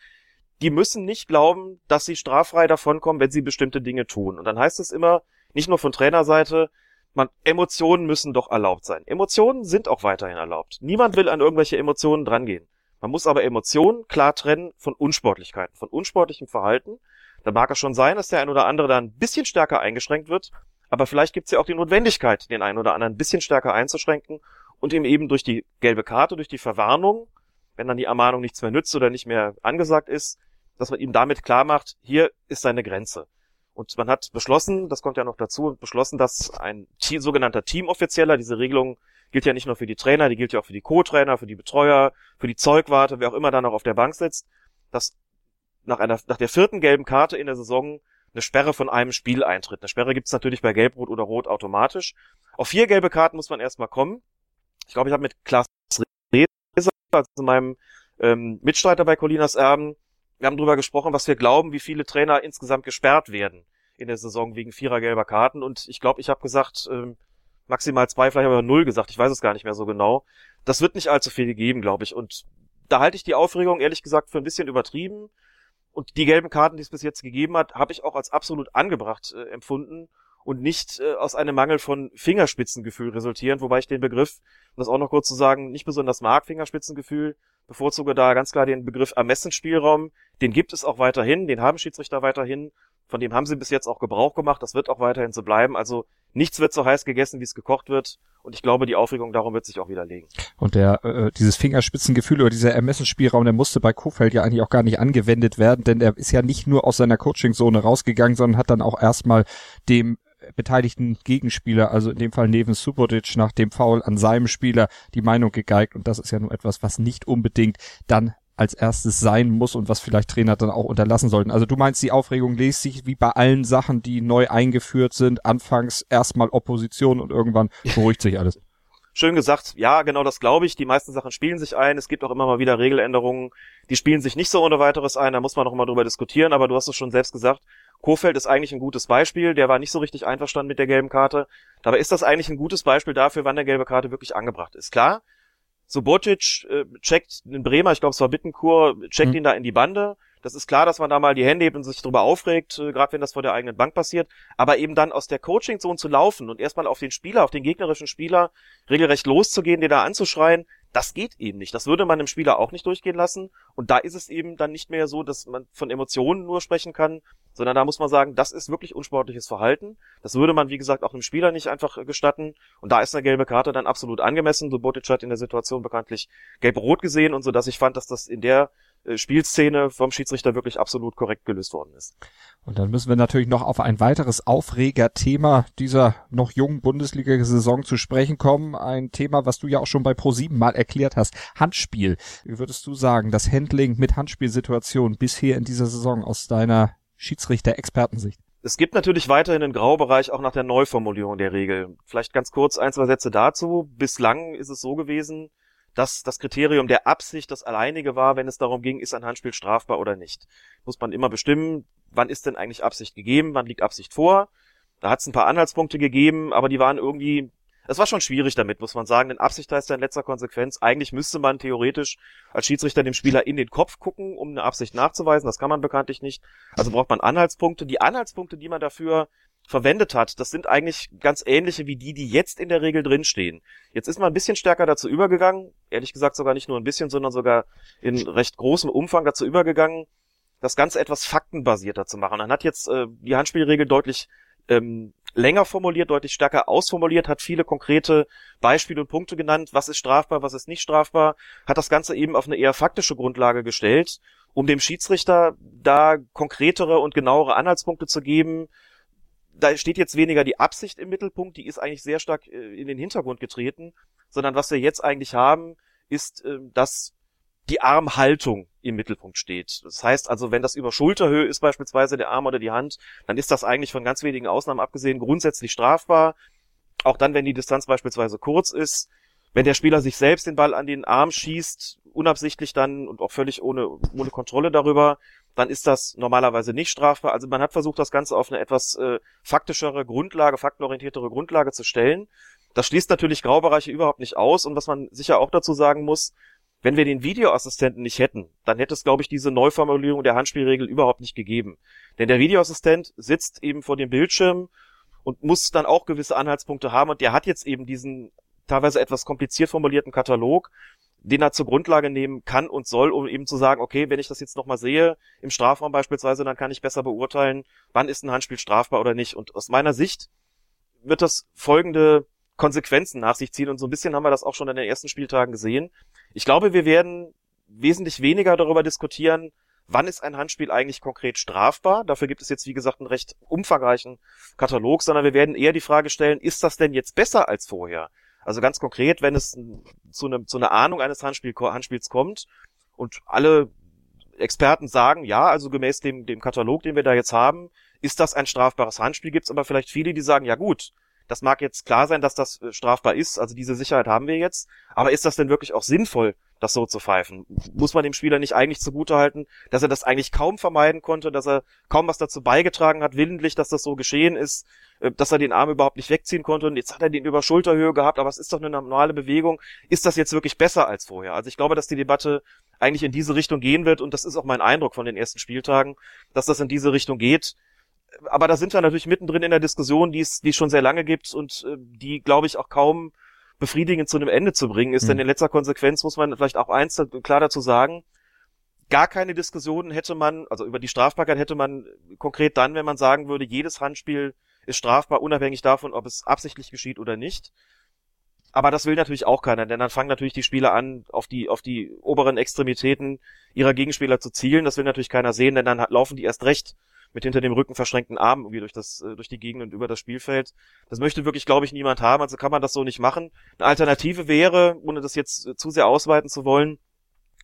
Die müssen nicht glauben, dass sie straffrei davonkommen, wenn sie bestimmte Dinge tun. Und dann heißt es immer, nicht nur von Trainerseite, man, Emotionen müssen doch erlaubt sein. Emotionen sind auch weiterhin erlaubt. Niemand will an irgendwelche Emotionen drangehen. Man muss aber Emotionen klar trennen von Unsportlichkeiten, von unsportlichem Verhalten. Da mag es schon sein, dass der ein oder andere da ein bisschen stärker eingeschränkt wird, aber vielleicht gibt es ja auch die Notwendigkeit, den einen oder anderen ein bisschen stärker einzuschränken und ihm eben durch die gelbe Karte, durch die Verwarnung, wenn dann die Ermahnung nichts mehr nützt oder nicht mehr angesagt ist, dass man ihm damit klar macht, hier ist seine Grenze. Und man hat beschlossen, das kommt ja noch dazu, beschlossen, dass ein sogenannter Teamoffizieller, diese Regelung gilt ja nicht nur für die Trainer, die gilt ja auch für die Co-Trainer, für die Betreuer, für die Zeugwarte, wer auch immer da noch auf der Bank sitzt, dass nach einer, nach der vierten gelben Karte in der Saison eine Sperre von einem Spiel eintritt. Eine Sperre gibt's natürlich bei Gelb, Rot oder Rot automatisch. Auf vier gelbe Karten muss man erstmal kommen. Ich glaube, ich habe mit Klaas Reser, also meinem ähm, Mitstreiter bei Colinas Erben, wir haben darüber gesprochen, was wir glauben, wie viele Trainer insgesamt gesperrt werden in der Saison wegen vierer gelber Karten. Und ich glaube, ich habe gesagt, ähm, maximal zwei, vielleicht aber null gesagt. Ich weiß es gar nicht mehr so genau. Das wird nicht allzu viel geben, glaube ich. Und da halte ich die Aufregung ehrlich gesagt für ein bisschen übertrieben. Und die gelben Karten, die es bis jetzt gegeben hat, habe ich auch als absolut angebracht äh, empfunden und nicht äh, aus einem Mangel von Fingerspitzengefühl resultierend, wobei ich den Begriff, um das auch noch kurz zu sagen, nicht besonders mag, Fingerspitzengefühl, bevorzuge da ganz klar den Begriff Ermessensspielraum. Den gibt es auch weiterhin, den haben Schiedsrichter weiterhin, Von dem haben sie bis jetzt auch Gebrauch gemacht. Das wird auch weiterhin so bleiben. Also nichts wird so heiß gegessen, wie es gekocht wird. Und ich glaube, die Aufregung darum wird sich auch widerlegen. Und der äh, dieses Fingerspitzengefühl oder dieser Ermessensspielraum, der musste bei Kofeld ja eigentlich auch gar nicht angewendet werden, denn er ist ja nicht nur aus seiner Coachingzone rausgegangen, sondern hat dann auch erstmal dem beteiligten Gegenspieler, also in dem Fall Neven Subotic, nach dem Foul an seinem Spieler die Meinung gegeigt. Und das ist ja nur etwas, was nicht unbedingt dann als erstes sein muss und was vielleicht Trainer dann auch unterlassen sollten. Also du meinst, die Aufregung lässt sich wie bei allen Sachen, die neu eingeführt sind, anfangs erstmal Opposition und irgendwann beruhigt sich alles. Schön gesagt, ja, genau das glaube ich. Die meisten Sachen spielen sich ein. Es gibt auch immer mal wieder Regeländerungen, die spielen sich nicht so ohne weiteres ein. Da muss man noch mal drüber diskutieren. Aber du hast es schon selbst gesagt. Kofeld ist eigentlich ein gutes Beispiel. Der war nicht so richtig einverstanden mit der gelben Karte. Dabei ist das eigentlich ein gutes Beispiel dafür, wann der gelbe Karte wirklich angebracht ist. Klar, Subotic äh, checkt den Bremer, ich glaube es war Bittenkur, checkt mhm. ihn da in die Bande. Das ist klar, dass man da mal die Hände hebt und sich darüber aufregt, äh, gerade wenn das vor der eigenen Bank passiert. Aber eben dann aus der Coaching-Zone zu laufen und erstmal auf den Spieler, auf den gegnerischen Spieler regelrecht loszugehen, den da anzuschreien, das geht eben nicht. Das würde man dem Spieler auch nicht durchgehen lassen. Und da ist es eben dann nicht mehr so, dass man von Emotionen nur sprechen kann, sondern da muss man sagen, das ist wirklich unsportliches Verhalten. Das würde man, wie gesagt, auch einem Spieler nicht einfach gestatten. Und da ist eine gelbe Karte dann absolut angemessen. Subotic hat in der Situation bekanntlich gelb-rot gesehen und so, dass ich fand, dass das in der äh, Spielszene vom Schiedsrichter wirklich absolut korrekt gelöst worden ist. Und dann müssen wir natürlich noch auf ein weiteres Aufregerthema dieser noch jungen Bundesliga-Saison zu sprechen kommen. Ein Thema, was du ja auch schon bei Pro7 mal erklärt hast. Handspiel. Wie würdest du sagen, das Handling mit Handspielsituation bisher in dieser Saison aus deiner Schiedsrichter-Expertensicht? Es gibt natürlich weiterhin einen Graubereich auch nach der Neuformulierung der Regel. Vielleicht ganz kurz ein, zwei Sätze dazu. Bislang ist es so gewesen, dass das Kriterium der Absicht das alleinige war, wenn es darum ging, ist ein Handspiel strafbar oder nicht. Muss man immer bestimmen, wann ist denn eigentlich Absicht gegeben, wann liegt Absicht vor. Da hat es ein paar Anhaltspunkte gegeben, aber die waren irgendwie, es war schon schwierig damit, muss man sagen, denn Absicht heißt ja in letzter Konsequenz, eigentlich müsste man theoretisch als Schiedsrichter dem Spieler in den Kopf gucken, um eine Absicht nachzuweisen, das kann man bekanntlich nicht. Also braucht man Anhaltspunkte. Die Anhaltspunkte, die man dafür verwendet hat, das sind eigentlich ganz ähnliche wie die, die jetzt in der Regel drinstehen. Jetzt ist man ein bisschen stärker dazu übergegangen, ehrlich gesagt sogar nicht nur ein bisschen, sondern sogar in recht großem Umfang dazu übergegangen, das Ganze etwas faktenbasierter zu machen. Man hat jetzt äh, die Handspielregel deutlich ähm, länger formuliert, deutlich stärker ausformuliert, hat viele konkrete Beispiele und Punkte genannt, was ist strafbar, was ist nicht strafbar, hat das Ganze eben auf eine eher faktische Grundlage gestellt, um dem Schiedsrichter da konkretere und genauere Anhaltspunkte zu geben, da steht jetzt weniger die Absicht im Mittelpunkt, die ist eigentlich sehr stark äh, in den Hintergrund getreten, sondern was wir jetzt eigentlich haben, ist, äh, dass die Armhaltung im Mittelpunkt steht. Das heißt also, wenn das über Schulterhöhe ist, beispielsweise der Arm oder die Hand, dann ist das eigentlich von ganz wenigen Ausnahmen abgesehen grundsätzlich strafbar. Auch dann, wenn die Distanz beispielsweise kurz ist. Wenn der Spieler sich selbst den Ball an den Arm schießt, unabsichtlich dann und auch völlig ohne, ohne Kontrolle darüber, dann ist das normalerweise nicht strafbar. Also man hat versucht, das Ganze auf eine etwas äh, faktischere Grundlage, faktenorientiertere Grundlage zu stellen. Das schließt natürlich Graubereiche überhaupt nicht aus. Und was man sicher auch dazu sagen muss, wenn wir den Videoassistenten nicht hätten, dann hätte es, glaube ich, diese Neuformulierung der Handspielregel überhaupt nicht gegeben. Denn der Videoassistent sitzt eben vor dem Bildschirm und muss dann auch gewisse Anhaltspunkte haben. Und der hat jetzt eben diesen teilweise etwas kompliziert formulierten Katalog den er zur Grundlage nehmen kann und soll, um eben zu sagen, okay, wenn ich das jetzt nochmal sehe, im Strafraum beispielsweise, dann kann ich besser beurteilen, wann ist ein Handspiel strafbar oder nicht. Und aus meiner Sicht wird das folgende Konsequenzen nach sich ziehen. Und so ein bisschen haben wir das auch schon in den ersten Spieltagen gesehen. Ich glaube, wir werden wesentlich weniger darüber diskutieren, wann ist ein Handspiel eigentlich konkret strafbar. Dafür gibt es jetzt, wie gesagt, einen recht umfangreichen Katalog, sondern wir werden eher die Frage stellen, ist das denn jetzt besser als vorher? Also ganz konkret, wenn es zu, ne, zu einer Ahnung eines Handspiel, Handspiels kommt und alle Experten sagen, ja, also gemäß dem, dem Katalog, den wir da jetzt haben, ist das ein strafbares Handspiel, gibt es aber vielleicht viele, die sagen, ja gut, das mag jetzt klar sein, dass das äh, strafbar ist, also diese Sicherheit haben wir jetzt, aber ist das denn wirklich auch sinnvoll, das so zu pfeifen? Muss man dem Spieler nicht eigentlich zugutehalten, dass er das eigentlich kaum vermeiden konnte, dass er kaum was dazu beigetragen hat, willentlich, dass das so geschehen ist, äh, dass er den Arm überhaupt nicht wegziehen konnte und jetzt hat er den über Schulterhöhe gehabt, aber es ist doch eine normale Bewegung. Ist das jetzt wirklich besser als vorher? Also ich glaube, dass die Debatte eigentlich in diese Richtung gehen wird und das ist auch mein Eindruck von den ersten Spieltagen, dass das in diese Richtung geht aber da sind wir natürlich mittendrin in der Diskussion, die es, die es schon sehr lange gibt und äh, die, glaube ich, auch kaum befriedigend zu einem Ende zu bringen ist. Mhm. Denn in letzter Konsequenz muss man vielleicht auch eins klar dazu sagen, gar keine Diskussionen hätte man, also über die Strafbarkeit hätte man konkret dann, wenn man sagen würde, jedes Handspiel ist strafbar, unabhängig davon, ob es absichtlich geschieht oder nicht. Aber das will natürlich auch keiner, denn dann fangen natürlich die Spieler an, auf die, auf die oberen Extremitäten ihrer Gegenspieler zu zielen. Das will natürlich keiner sehen, denn dann laufen die erst recht mit hinter dem Rücken verschränkten Armen irgendwie durch das, äh, durch die Gegend und über das Spielfeld. Das möchte wirklich, glaube ich, niemand haben, also kann man das so nicht machen. Eine Alternative wäre, ohne das jetzt äh, zu sehr ausweiten zu wollen,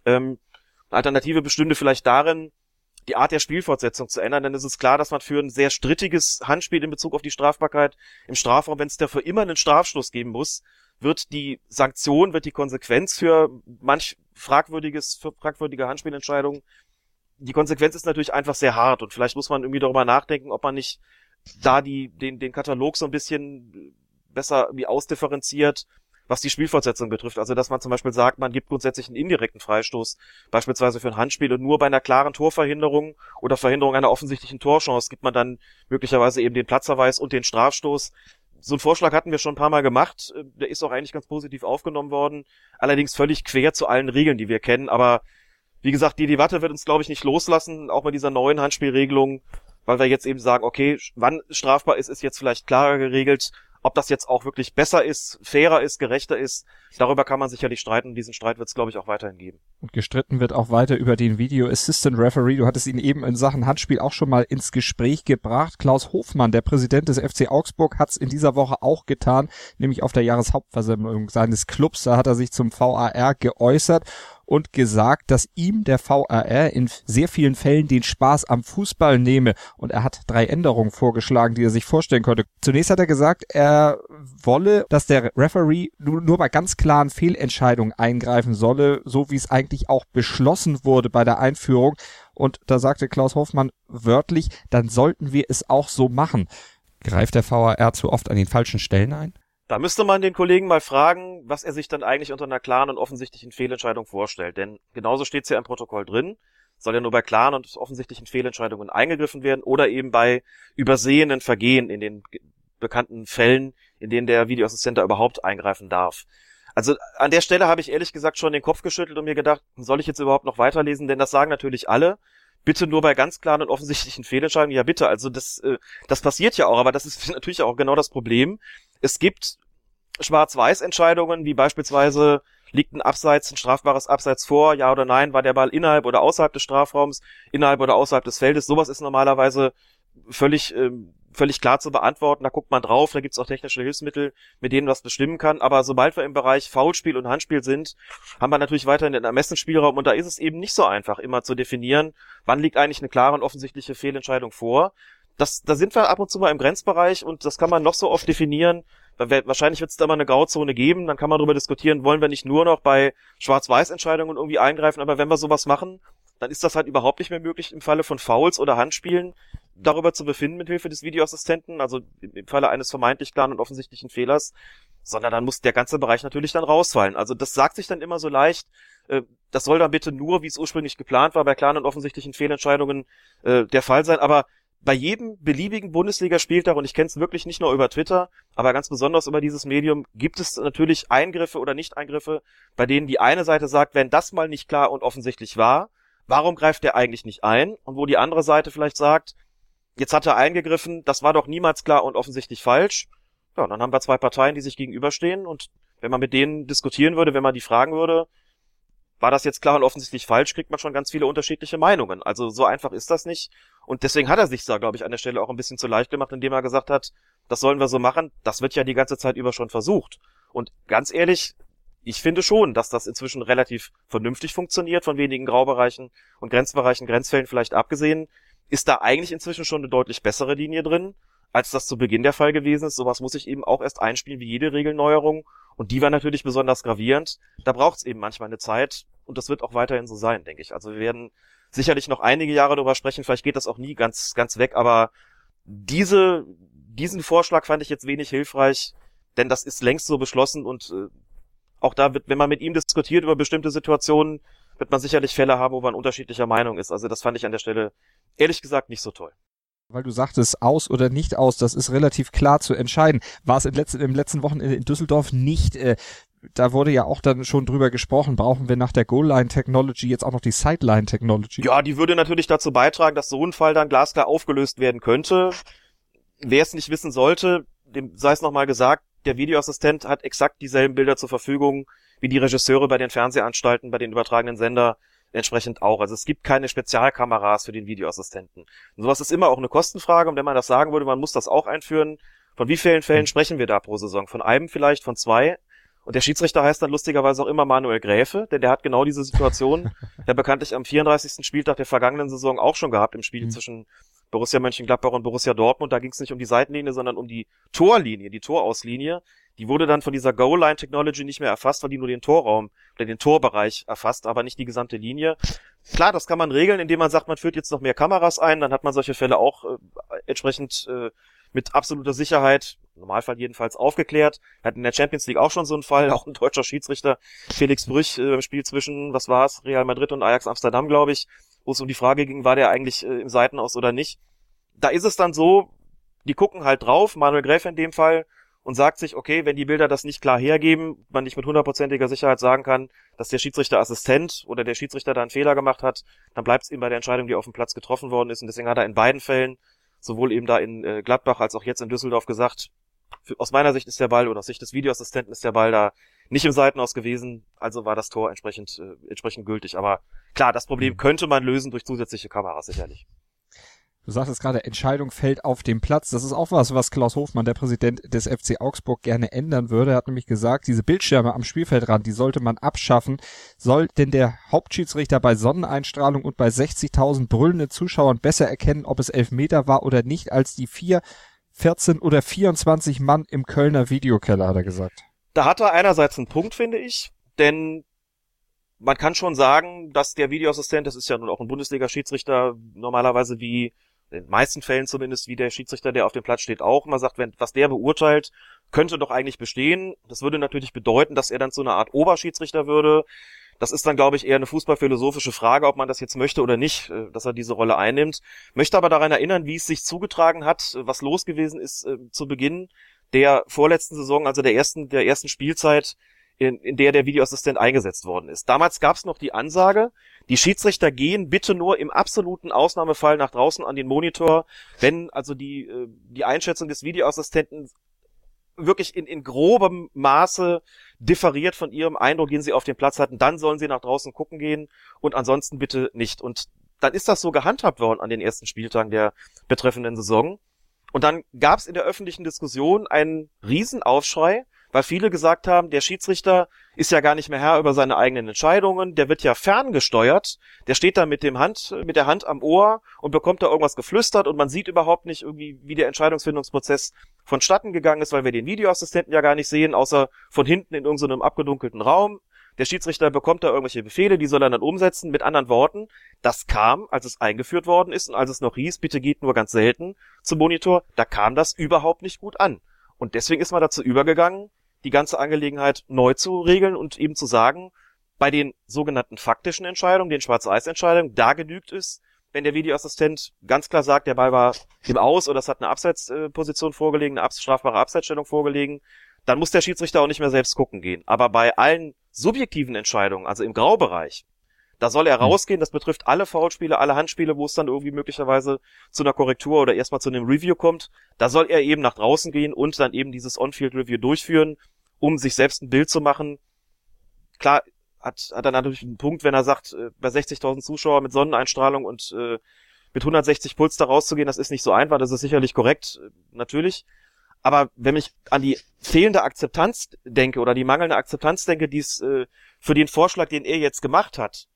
ähm, eine Alternative bestünde vielleicht darin, die Art der Spielfortsetzung zu ändern, denn es ist klar, dass man für ein sehr strittiges Handspiel in Bezug auf die Strafbarkeit im Strafraum, wenn es dafür immer einen Strafstoß geben muss, wird die Sanktion, wird die Konsequenz für manch fragwürdiges, für fragwürdige Handspielentscheidungen, die Konsequenz ist natürlich einfach sehr hart und vielleicht muss man irgendwie darüber nachdenken, ob man nicht da die, den, den Katalog so ein bisschen besser irgendwie ausdifferenziert was die Spielfortsetzung betrifft. Also dass man zum Beispiel sagt, man gibt grundsätzlich einen indirekten Freistoß, beispielsweise für ein Handspiel und nur bei einer klaren Torverhinderung oder Verhinderung einer offensichtlichen Torchance gibt man dann möglicherweise eben den Platzverweis und den Strafstoß. So einen Vorschlag hatten wir schon ein paar Mal gemacht. Der ist auch eigentlich ganz positiv aufgenommen worden. Allerdings völlig quer zu allen Regeln, die wir kennen. Aber wie gesagt, die Debatte wird uns, glaube ich, nicht loslassen, auch mit dieser neuen Handspielregelung, weil wir jetzt eben sagen, okay, wann strafbar ist, ist jetzt vielleicht klarer geregelt. Ob das jetzt auch wirklich besser ist, fairer ist, gerechter ist, darüber kann man sicherlich streiten. Diesen Streit wird es, glaube ich, auch weiterhin geben. Und gestritten wird auch weiter über den Video Assistant Referee. Du hattest ihn eben in Sachen Handspiel auch schon mal ins Gespräch gebracht. Klaus Hofmann, der Präsident des FC Augsburg, hat es in dieser Woche auch getan, nämlich auf der Jahreshauptversammlung seines Clubs. Da hat er sich zum VAR geäußert und gesagt, dass ihm der VAR in sehr vielen Fällen den Spaß am Fußball nehme und er hat drei Änderungen vorgeschlagen, die er sich vorstellen konnte. Zunächst hat er gesagt, er wolle, dass der Referee nur, nur bei ganz klaren Fehlentscheidungen eingreifen solle, so wie es eigentlich auch beschlossen wurde bei der Einführung. Und da sagte Klaus Hoffmann wörtlich, dann sollten wir es auch so machen. Greift der VAR zu oft an den falschen Stellen ein? Da müsste man den Kollegen mal fragen, was er sich dann eigentlich unter einer klaren und offensichtlichen Fehlentscheidung vorstellt. Denn genauso steht es ja im Protokoll drin. Soll ja nur bei klaren und offensichtlichen Fehlentscheidungen eingegriffen werden oder eben bei übersehenen Vergehen in den bekannten Fällen, in denen der Videoassistent da überhaupt eingreifen darf. Also an der Stelle habe ich ehrlich gesagt schon den Kopf geschüttelt und mir gedacht, soll ich jetzt überhaupt noch weiterlesen? Denn das sagen natürlich alle. Bitte nur bei ganz klaren und offensichtlichen Fehlentscheidungen. Ja, bitte. Also das, äh, das passiert ja auch, aber das ist natürlich auch genau das Problem, es gibt Schwarz-Weiß-Entscheidungen, wie beispielsweise liegt ein Abseits, ein strafbares Abseits vor, ja oder nein, war der Ball innerhalb oder außerhalb des Strafraums, innerhalb oder außerhalb des Feldes. Sowas ist normalerweise völlig, ähm, völlig klar zu beantworten. Da guckt man drauf, da gibt's auch technische Hilfsmittel, mit denen was bestimmen kann. Aber sobald wir im Bereich Foulspiel und Handspiel sind, haben wir natürlich weiterhin den Ermessensspielraum und da ist es eben nicht so einfach, immer zu definieren, wann liegt eigentlich eine klare und offensichtliche Fehlentscheidung vor das, da sind wir ab und zu mal im Grenzbereich und das kann man noch so oft definieren. Wahrscheinlich wird es da mal eine Grauzone geben, dann kann man darüber diskutieren, wollen wir nicht nur noch bei Schwarz-Weiß-Entscheidungen irgendwie eingreifen, aber wenn wir sowas machen, dann ist das halt überhaupt nicht mehr möglich im Falle von Fouls oder Handspielen darüber zu befinden mit Hilfe des Videoassistenten, also im Falle eines vermeintlich klaren und offensichtlichen Fehlers, sondern dann muss der ganze Bereich natürlich dann rausfallen. Also das sagt sich dann immer so leicht, äh, das soll dann bitte nur, wie es ursprünglich geplant war, bei klaren und offensichtlichen Fehlentscheidungen äh, der Fall sein, aber bei jedem beliebigen Bundesligaspieltag, und ich kenne es wirklich nicht nur über Twitter, aber ganz besonders über dieses Medium, gibt es natürlich Eingriffe oder Nicht-Eingriffe, bei denen die eine Seite sagt, wenn das mal nicht klar und offensichtlich war, warum greift der eigentlich nicht ein? Und wo die andere Seite vielleicht sagt, jetzt hat er eingegriffen, das war doch niemals klar und offensichtlich falsch. Ja, dann haben wir zwei Parteien, die sich gegenüberstehen und wenn man mit denen diskutieren würde, wenn man die fragen würde, war das jetzt klar und offensichtlich falsch, kriegt man schon ganz viele unterschiedliche Meinungen. Also so einfach ist das nicht. Und deswegen hat er sich da, glaube ich, an der Stelle auch ein bisschen zu leicht gemacht, indem er gesagt hat, das sollen wir so machen. Das wird ja die ganze Zeit über schon versucht. Und ganz ehrlich, ich finde schon, dass das inzwischen relativ vernünftig funktioniert, von wenigen Graubereichen und Grenzbereichen, Grenzfällen vielleicht abgesehen, ist da eigentlich inzwischen schon eine deutlich bessere Linie drin, als das zu Beginn der Fall gewesen ist. Sowas muss ich eben auch erst einspielen wie jede Regelneuerung. Und die war natürlich besonders gravierend. Da braucht es eben manchmal eine Zeit. Und das wird auch weiterhin so sein, denke ich. Also wir werden sicherlich noch einige Jahre darüber sprechen. Vielleicht geht das auch nie ganz, ganz weg. Aber diese, diesen Vorschlag fand ich jetzt wenig hilfreich, denn das ist längst so beschlossen und äh, auch da wird, wenn man mit ihm diskutiert über bestimmte Situationen, wird man sicherlich Fälle haben, wo man unterschiedlicher Meinung ist. Also das fand ich an der Stelle ehrlich gesagt nicht so toll. Weil du sagtest, aus oder nicht aus, das ist relativ klar zu entscheiden. War es im letzten, im letzten Wochenende in Düsseldorf nicht. Äh, da wurde ja auch dann schon drüber gesprochen, brauchen wir nach der Goal-Line-Technology jetzt auch noch die Sideline-Technology? Ja, die würde natürlich dazu beitragen, dass so ein Fall dann glasklar aufgelöst werden könnte. Wer es nicht wissen sollte, dem sei es nochmal gesagt, der Videoassistent hat exakt dieselben Bilder zur Verfügung wie die Regisseure bei den Fernsehanstalten, bei den übertragenen Sender entsprechend auch. Also es gibt keine Spezialkameras für den Videoassistenten. Und sowas ist immer auch eine Kostenfrage und wenn man das sagen würde, man muss das auch einführen. Von wie vielen Fällen hm. sprechen wir da pro Saison? Von einem vielleicht, von zwei? Und der Schiedsrichter heißt dann lustigerweise auch immer Manuel Gräfe, denn der hat genau diese Situation ja bekanntlich am 34. Spieltag der vergangenen Saison auch schon gehabt im Spiel mhm. zwischen Borussia Mönchengladbach und Borussia Dortmund. Da ging es nicht um die Seitenlinie, sondern um die Torlinie, die Torauslinie. Die wurde dann von dieser Goal-Line-Technology nicht mehr erfasst, weil die nur den Torraum oder den Torbereich erfasst, aber nicht die gesamte Linie. Klar, das kann man regeln, indem man sagt, man führt jetzt noch mehr Kameras ein, dann hat man solche Fälle auch äh, entsprechend äh, mit absoluter Sicherheit, im Normalfall jedenfalls, aufgeklärt. Hat in der Champions League auch schon so einen Fall, auch ein deutscher Schiedsrichter, Felix Brüch, äh, im Spiel zwischen, was war's, Real Madrid und Ajax Amsterdam, glaube ich, wo es um die Frage ging, war der eigentlich äh, im Seitenaus oder nicht. Da ist es dann so, die gucken halt drauf, Manuel Gräf in dem Fall, und sagt sich, okay, wenn die Bilder das nicht klar hergeben, man nicht mit hundertprozentiger Sicherheit sagen kann, dass der Schiedsrichterassistent oder der Schiedsrichter da einen Fehler gemacht hat, dann bleibt es ihm bei der Entscheidung, die auf dem Platz getroffen worden ist. Und deswegen hat er in beiden Fällen sowohl eben da in äh, Gladbach als auch jetzt in Düsseldorf gesagt, aus meiner Sicht ist der Ball oder aus Sicht des Videoassistenten ist der Ball da nicht im Seitenaus gewesen, also war das Tor entsprechend, äh, entsprechend gültig. Aber klar, das Problem mhm. könnte man lösen durch zusätzliche Kameras sicherlich. Du sagtest gerade, Entscheidung fällt auf dem Platz. Das ist auch was, was Klaus Hofmann, der Präsident des FC Augsburg, gerne ändern würde. Er hat nämlich gesagt, diese Bildschirme am Spielfeldrand, die sollte man abschaffen. Soll denn der Hauptschiedsrichter bei Sonneneinstrahlung und bei 60.000 brüllenden Zuschauern besser erkennen, ob es Elfmeter war oder nicht, als die vier, 14 oder 24 Mann im Kölner Videokeller, hat er gesagt. Da hat er einerseits einen Punkt, finde ich, denn man kann schon sagen, dass der Videoassistent, das ist ja nun auch ein Bundesliga-Schiedsrichter, normalerweise wie in den meisten Fällen zumindest, wie der Schiedsrichter, der auf dem Platz steht, auch immer sagt, wenn, was der beurteilt, könnte doch eigentlich bestehen. Das würde natürlich bedeuten, dass er dann zu einer Art Oberschiedsrichter würde. Das ist dann, glaube ich, eher eine fußballphilosophische Frage, ob man das jetzt möchte oder nicht, äh, dass er diese Rolle einnimmt. Möchte aber daran erinnern, wie es sich zugetragen hat, was los gewesen ist äh, zu Beginn der vorletzten Saison, also der ersten, der ersten Spielzeit, in, in der der Videoassistent eingesetzt worden ist. Damals gab es noch die Ansage, die Schiedsrichter gehen bitte nur im absoluten Ausnahmefall nach draußen an den Monitor, wenn also die, äh, die Einschätzung des Videoassistenten wirklich in, in grobem Maße differiert von ihrem Eindruck, den sie auf dem Platz hatten, dann sollen sie nach draußen gucken gehen und ansonsten bitte nicht. Und dann ist das so gehandhabt worden an den ersten Spieltagen der betreffenden Saison. Und dann gab es in der öffentlichen Diskussion einen Riesenaufschrei, weil viele gesagt haben, der Schiedsrichter ist ja gar nicht mehr Herr über seine eigenen Entscheidungen, der wird ja ferngesteuert, der steht da mit dem Hand, mit der Hand am Ohr und bekommt da irgendwas geflüstert und man sieht überhaupt nicht irgendwie, wie der Entscheidungsfindungsprozess vonstatten gegangen ist, weil wir den Videoassistenten ja gar nicht sehen, außer von hinten in irgendeinem abgedunkelten Raum. Der Schiedsrichter bekommt da irgendwelche Befehle, die soll er dann umsetzen. Mit anderen Worten, das kam, als es eingeführt worden ist und als es noch hieß, bitte geht nur ganz selten zum Monitor, da kam das überhaupt nicht gut an. Und deswegen ist man dazu übergegangen, die ganze Angelegenheit neu zu regeln und eben zu sagen, bei den sogenannten faktischen Entscheidungen, den Schwarz-Weiß-Entscheidungen, da genügt es, wenn der Videoassistent ganz klar sagt, der Ball war im Aus oder es hat eine Abseitsposition vorgelegen, eine strafbare Abseitsstellung vorgelegen, dann muss der Schiedsrichter auch nicht mehr selbst gucken gehen. Aber bei allen subjektiven Entscheidungen, also im Graubereich, da soll er hm. rausgehen, das betrifft alle Foulspiele, alle Handspiele, wo es dann irgendwie möglicherweise zu einer Korrektur oder erstmal zu einem Review kommt. Da soll er eben nach draußen gehen und dann eben dieses On-Field-Review durchführen, um sich selbst ein Bild zu machen. Klar, hat, hat er natürlich einen Punkt, wenn er sagt, äh, bei 60.000 Zuschauern mit Sonneneinstrahlung und äh, mit 160 Puls da rauszugehen, das ist nicht so einfach, das ist sicherlich korrekt, äh, natürlich. Aber wenn ich an die fehlende Akzeptanz denke oder die mangelnde Akzeptanz denke, die es äh, für den Vorschlag, den er jetzt gemacht hat,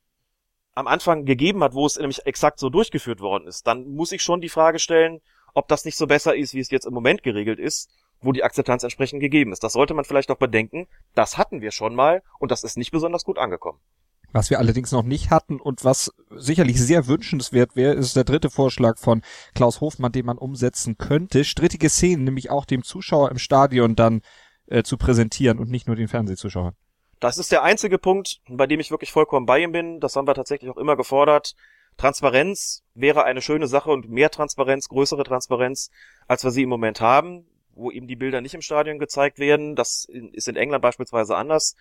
am Anfang gegeben hat, wo es nämlich exakt so durchgeführt worden ist, dann muss ich schon die Frage stellen, ob das nicht so besser ist, wie es jetzt im Moment geregelt ist, wo die Akzeptanz entsprechend gegeben ist. Das sollte man vielleicht auch bedenken. Das hatten wir schon mal und das ist nicht besonders gut angekommen. Was wir allerdings noch nicht hatten und was sicherlich sehr wünschenswert wäre, ist der dritte Vorschlag von Klaus Hofmann, den man umsetzen könnte. Strittige Szenen, nämlich auch dem Zuschauer im Stadion dann äh, zu präsentieren und nicht nur den Fernsehzuschauern. Das ist der einzige Punkt, bei dem ich wirklich vollkommen bei ihm bin. Das haben wir tatsächlich auch immer gefordert. Transparenz wäre eine schöne Sache und mehr Transparenz, größere Transparenz, als wir sie im Moment haben. wo eben die Bilder nicht im Stadion gezeigt werden. Das ist in England beispielsweise anders.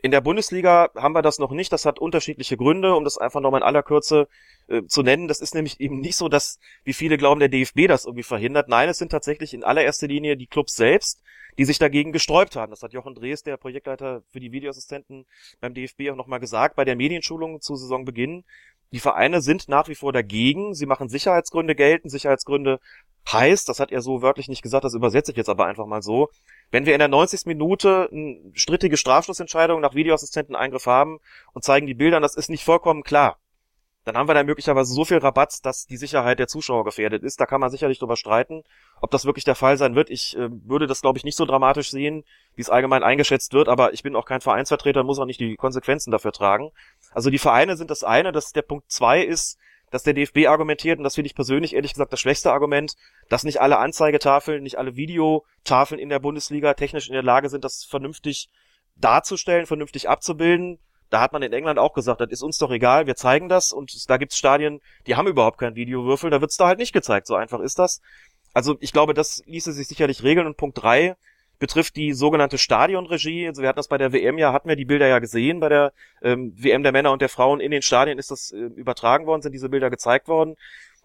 In der Bundesliga haben wir das noch nicht. Das hat unterschiedliche Gründe, um das einfach nochmal in aller Kürze äh, zu nennen. Das ist nämlich eben nicht so, dass, wie viele glauben, der DFB das irgendwie verhindert. Nein, es sind tatsächlich in allererster Linie die Clubs selbst, die sich dagegen gesträubt haben. Das hat Jochen Drees, der Projektleiter für die Videoassistenten beim DFB auch nochmal gesagt, bei der Medienschulung zu Saisonbeginn. Die Vereine sind nach wie vor dagegen. Sie machen Sicherheitsgründe geltend. Sicherheitsgründe heißt, das hat er so wörtlich nicht gesagt, das übersetze ich jetzt aber einfach mal so, wenn wir in der 90. Minute eine strittige Strafschlussentscheidung nach Videoassistenteneingriff haben und zeigen die Bilder, das ist nicht vollkommen klar, dann haben wir da möglicherweise so viel Rabatt, dass die Sicherheit der Zuschauer gefährdet ist. Da kann man sicherlich drüber streiten, ob das wirklich der Fall sein wird. Ich äh, würde das, glaube ich, nicht so dramatisch sehen, wie es allgemein eingeschätzt wird, aber ich bin auch kein Vereinsvertreter, muss auch nicht die Konsequenzen dafür tragen. Also die Vereine sind das eine, dass der Punkt zwei ist, dass der DFB argumentiert, und das finde ich persönlich ehrlich gesagt das schwächste Argument, dass nicht alle Anzeigetafeln, nicht alle Videotafeln in der Bundesliga technisch in der Lage sind, das vernünftig darzustellen, vernünftig abzubilden. Da hat man in England auch gesagt, das ist uns doch egal, wir zeigen das und da gibt's Stadien, die haben überhaupt keinen Videowürfel, da wird's da halt nicht gezeigt, so einfach ist das. Also ich glaube, das ließe sich sicherlich regeln und Punkt drei betrifft die sogenannte Stadionregie. Also wir hatten das bei der WM ja, hatten wir die Bilder ja gesehen, bei der ähm, WM der Männer und der Frauen in den Stadien ist das äh, übertragen worden, sind diese Bilder gezeigt worden.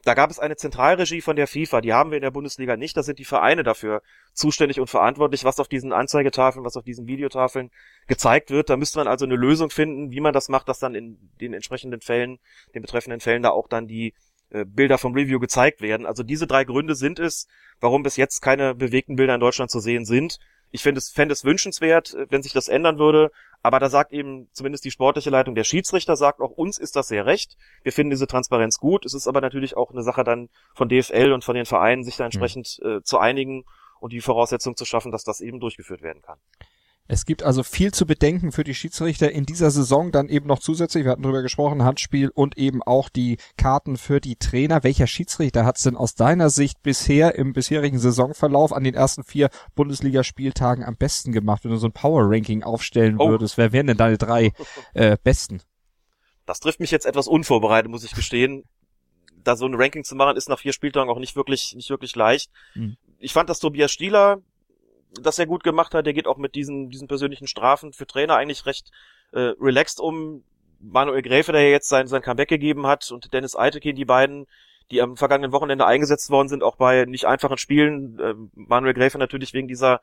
Da gab es eine Zentralregie von der FIFA, die haben wir in der Bundesliga nicht, da sind die Vereine dafür zuständig und verantwortlich, was auf diesen Anzeigetafeln, was auf diesen Videotafeln gezeigt wird. Da müsste man also eine Lösung finden, wie man das macht, dass dann in den entsprechenden Fällen, den betreffenden Fällen da auch dann die äh, Bilder vom Review gezeigt werden. Also diese drei Gründe sind es, warum bis jetzt keine bewegten Bilder in Deutschland zu sehen sind. Ich finde es, fände es wünschenswert, äh, wenn sich das ändern würde. Aber da sagt eben zumindest die sportliche Leitung der Schiedsrichter sagt auch uns ist das sehr recht. Wir finden diese Transparenz gut. Es ist aber natürlich auch eine Sache dann von DFL und von den Vereinen, sich da entsprechend äh, zu einigen und die Voraussetzung zu schaffen, dass das eben durchgeführt werden kann. Es gibt also viel zu bedenken für die Schiedsrichter in dieser Saison, dann eben noch zusätzlich, wir hatten drüber gesprochen, Handspiel und eben auch die Karten für die Trainer. Welcher Schiedsrichter hat es denn aus deiner Sicht bisher im bisherigen Saisonverlauf an den ersten vier Bundesligaspieltagen am besten gemacht, wenn du so ein Power-Ranking aufstellen oh. würdest? Wer wären denn deine drei äh, besten? Das trifft mich jetzt etwas unvorbereitet, muss ich gestehen. Da so ein Ranking zu machen, ist nach vier Spieltagen auch nicht wirklich, nicht wirklich leicht. Hm. Ich fand, dass Tobias Stieler das er gut gemacht hat. Der geht auch mit diesen, diesen persönlichen Strafen für Trainer eigentlich recht äh, relaxed um. Manuel Gräfe, der jetzt sein, sein Comeback gegeben hat, und Dennis Eitekin, die beiden, die am vergangenen Wochenende eingesetzt worden sind, auch bei nicht einfachen Spielen. Äh, Manuel Gräfe natürlich wegen dieser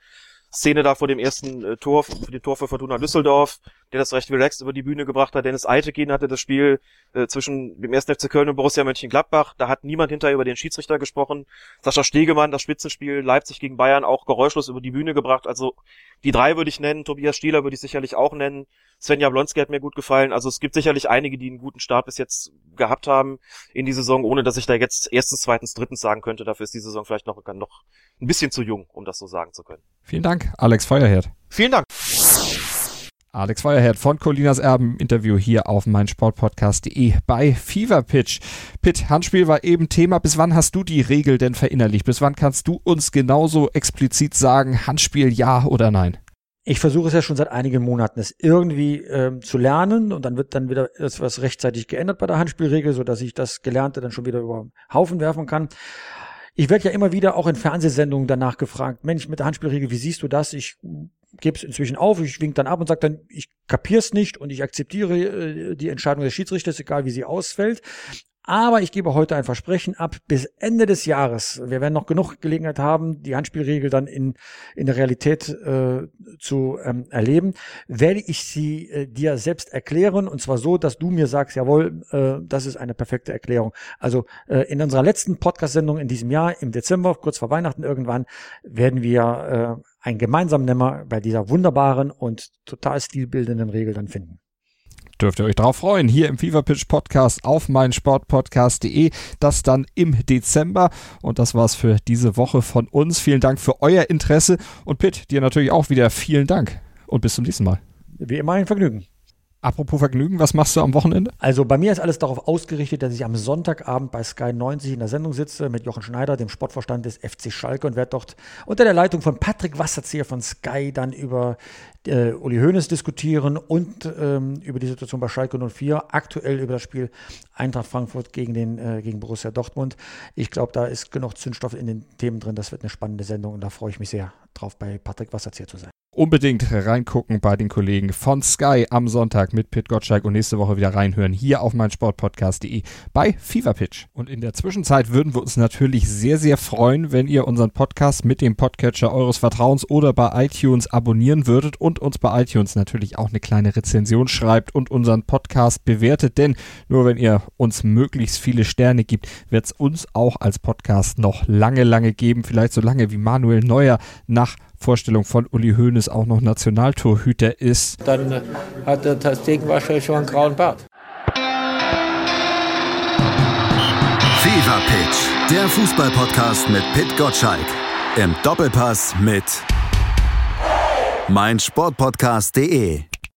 Szene da vor dem ersten äh, Tor, für den Tor für Fortuna Düsseldorf, der das recht relaxed über die Bühne gebracht hat. Dennis Eitekin hatte das Spiel äh, zwischen dem ersten FC Köln und Borussia Mönchengladbach. Da hat niemand hinterher über den Schiedsrichter gesprochen. Sascha Stegemann, das Spitzenspiel Leipzig gegen Bayern auch geräuschlos über die Bühne gebracht. Also die drei würde ich nennen. Tobias Stieler würde ich sicherlich auch nennen. Sven Jablonski hat mir gut gefallen. Also es gibt sicherlich einige, die einen guten Start bis jetzt gehabt haben in die Saison, ohne dass ich da jetzt erstens, zweitens, drittens sagen könnte. Dafür ist die Saison vielleicht noch, noch ein bisschen zu jung, um das so sagen zu können. Vielen Dank, Alex Feuerherd. Vielen Dank. Alex Feuerherd von Colinas Erben Interview hier auf meinsportpodcast.de bei Fever Pitch. Pitt, Handspiel war eben Thema. Bis wann hast du die Regel denn verinnerlicht? Bis wann kannst du uns genauso explizit sagen, Handspiel ja oder nein? Ich versuche es ja schon seit einigen Monaten, es irgendwie ähm, zu lernen und dann wird dann wieder etwas rechtzeitig geändert bei der Handspielregel, so dass ich das Gelernte dann schon wieder über den Haufen werfen kann. Ich werde ja immer wieder auch in Fernsehsendungen danach gefragt, Mensch, mit der Handspielregel, wie siehst du das? Ich gebe es inzwischen auf, ich wink dann ab und sage dann, ich kapier's nicht und ich akzeptiere äh, die Entscheidung des Schiedsrichters, egal wie sie ausfällt. Aber ich gebe heute ein Versprechen ab bis Ende des Jahres. Wir werden noch genug Gelegenheit haben, die Handspielregel dann in, in der Realität äh, zu ähm, erleben. Werde ich sie äh, dir selbst erklären und zwar so, dass du mir sagst, jawohl, äh, das ist eine perfekte Erklärung. Also äh, in unserer letzten Podcast-Sendung in diesem Jahr, im Dezember, kurz vor Weihnachten irgendwann, werden wir äh, einen gemeinsamen Nenner bei dieser wunderbaren und total stilbildenden Regel dann finden dürft ihr euch darauf freuen. Hier im Fever Pitch Podcast auf meinsportpodcast.de. Das dann im Dezember. Und das war's für diese Woche von uns. Vielen Dank für euer Interesse. Und Pitt, dir natürlich auch wieder vielen Dank. Und bis zum nächsten Mal. Wie immer ein Vergnügen. Apropos Vergnügen, was machst du am Wochenende? Also bei mir ist alles darauf ausgerichtet, dass ich am Sonntagabend bei Sky 90 in der Sendung sitze mit Jochen Schneider, dem Sportvorstand des FC Schalke und werde dort unter der Leitung von Patrick Wasserzieher von Sky dann über äh, Uli Hoeneß diskutieren und ähm, über die Situation bei Schalke 04, aktuell über das Spiel Eintracht Frankfurt gegen, den, äh, gegen Borussia Dortmund. Ich glaube, da ist genug Zündstoff in den Themen drin. Das wird eine spannende Sendung und da freue ich mich sehr drauf, bei Patrick Wasserzieher zu sein unbedingt reingucken bei den Kollegen von Sky am Sonntag mit Pit Gottschalk und nächste Woche wieder reinhören hier auf meinsportpodcast.de bei Fever Pitch. Und in der Zwischenzeit würden wir uns natürlich sehr, sehr freuen, wenn ihr unseren Podcast mit dem Podcatcher eures Vertrauens oder bei iTunes abonnieren würdet und uns bei iTunes natürlich auch eine kleine Rezension schreibt und unseren Podcast bewertet, denn nur wenn ihr uns möglichst viele Sterne gibt, wird es uns auch als Podcast noch lange, lange geben, vielleicht so lange wie Manuel Neuer nach Vorstellung von Uli Hoeneß auch noch Nationaltorhüter ist. Dann äh, hat der Tastegen wahrscheinlich schon einen grauen Bart. Fever Pitch, der Fußballpodcast mit Pit Gottschalk. Im Doppelpass mit meinsportpodcast.de.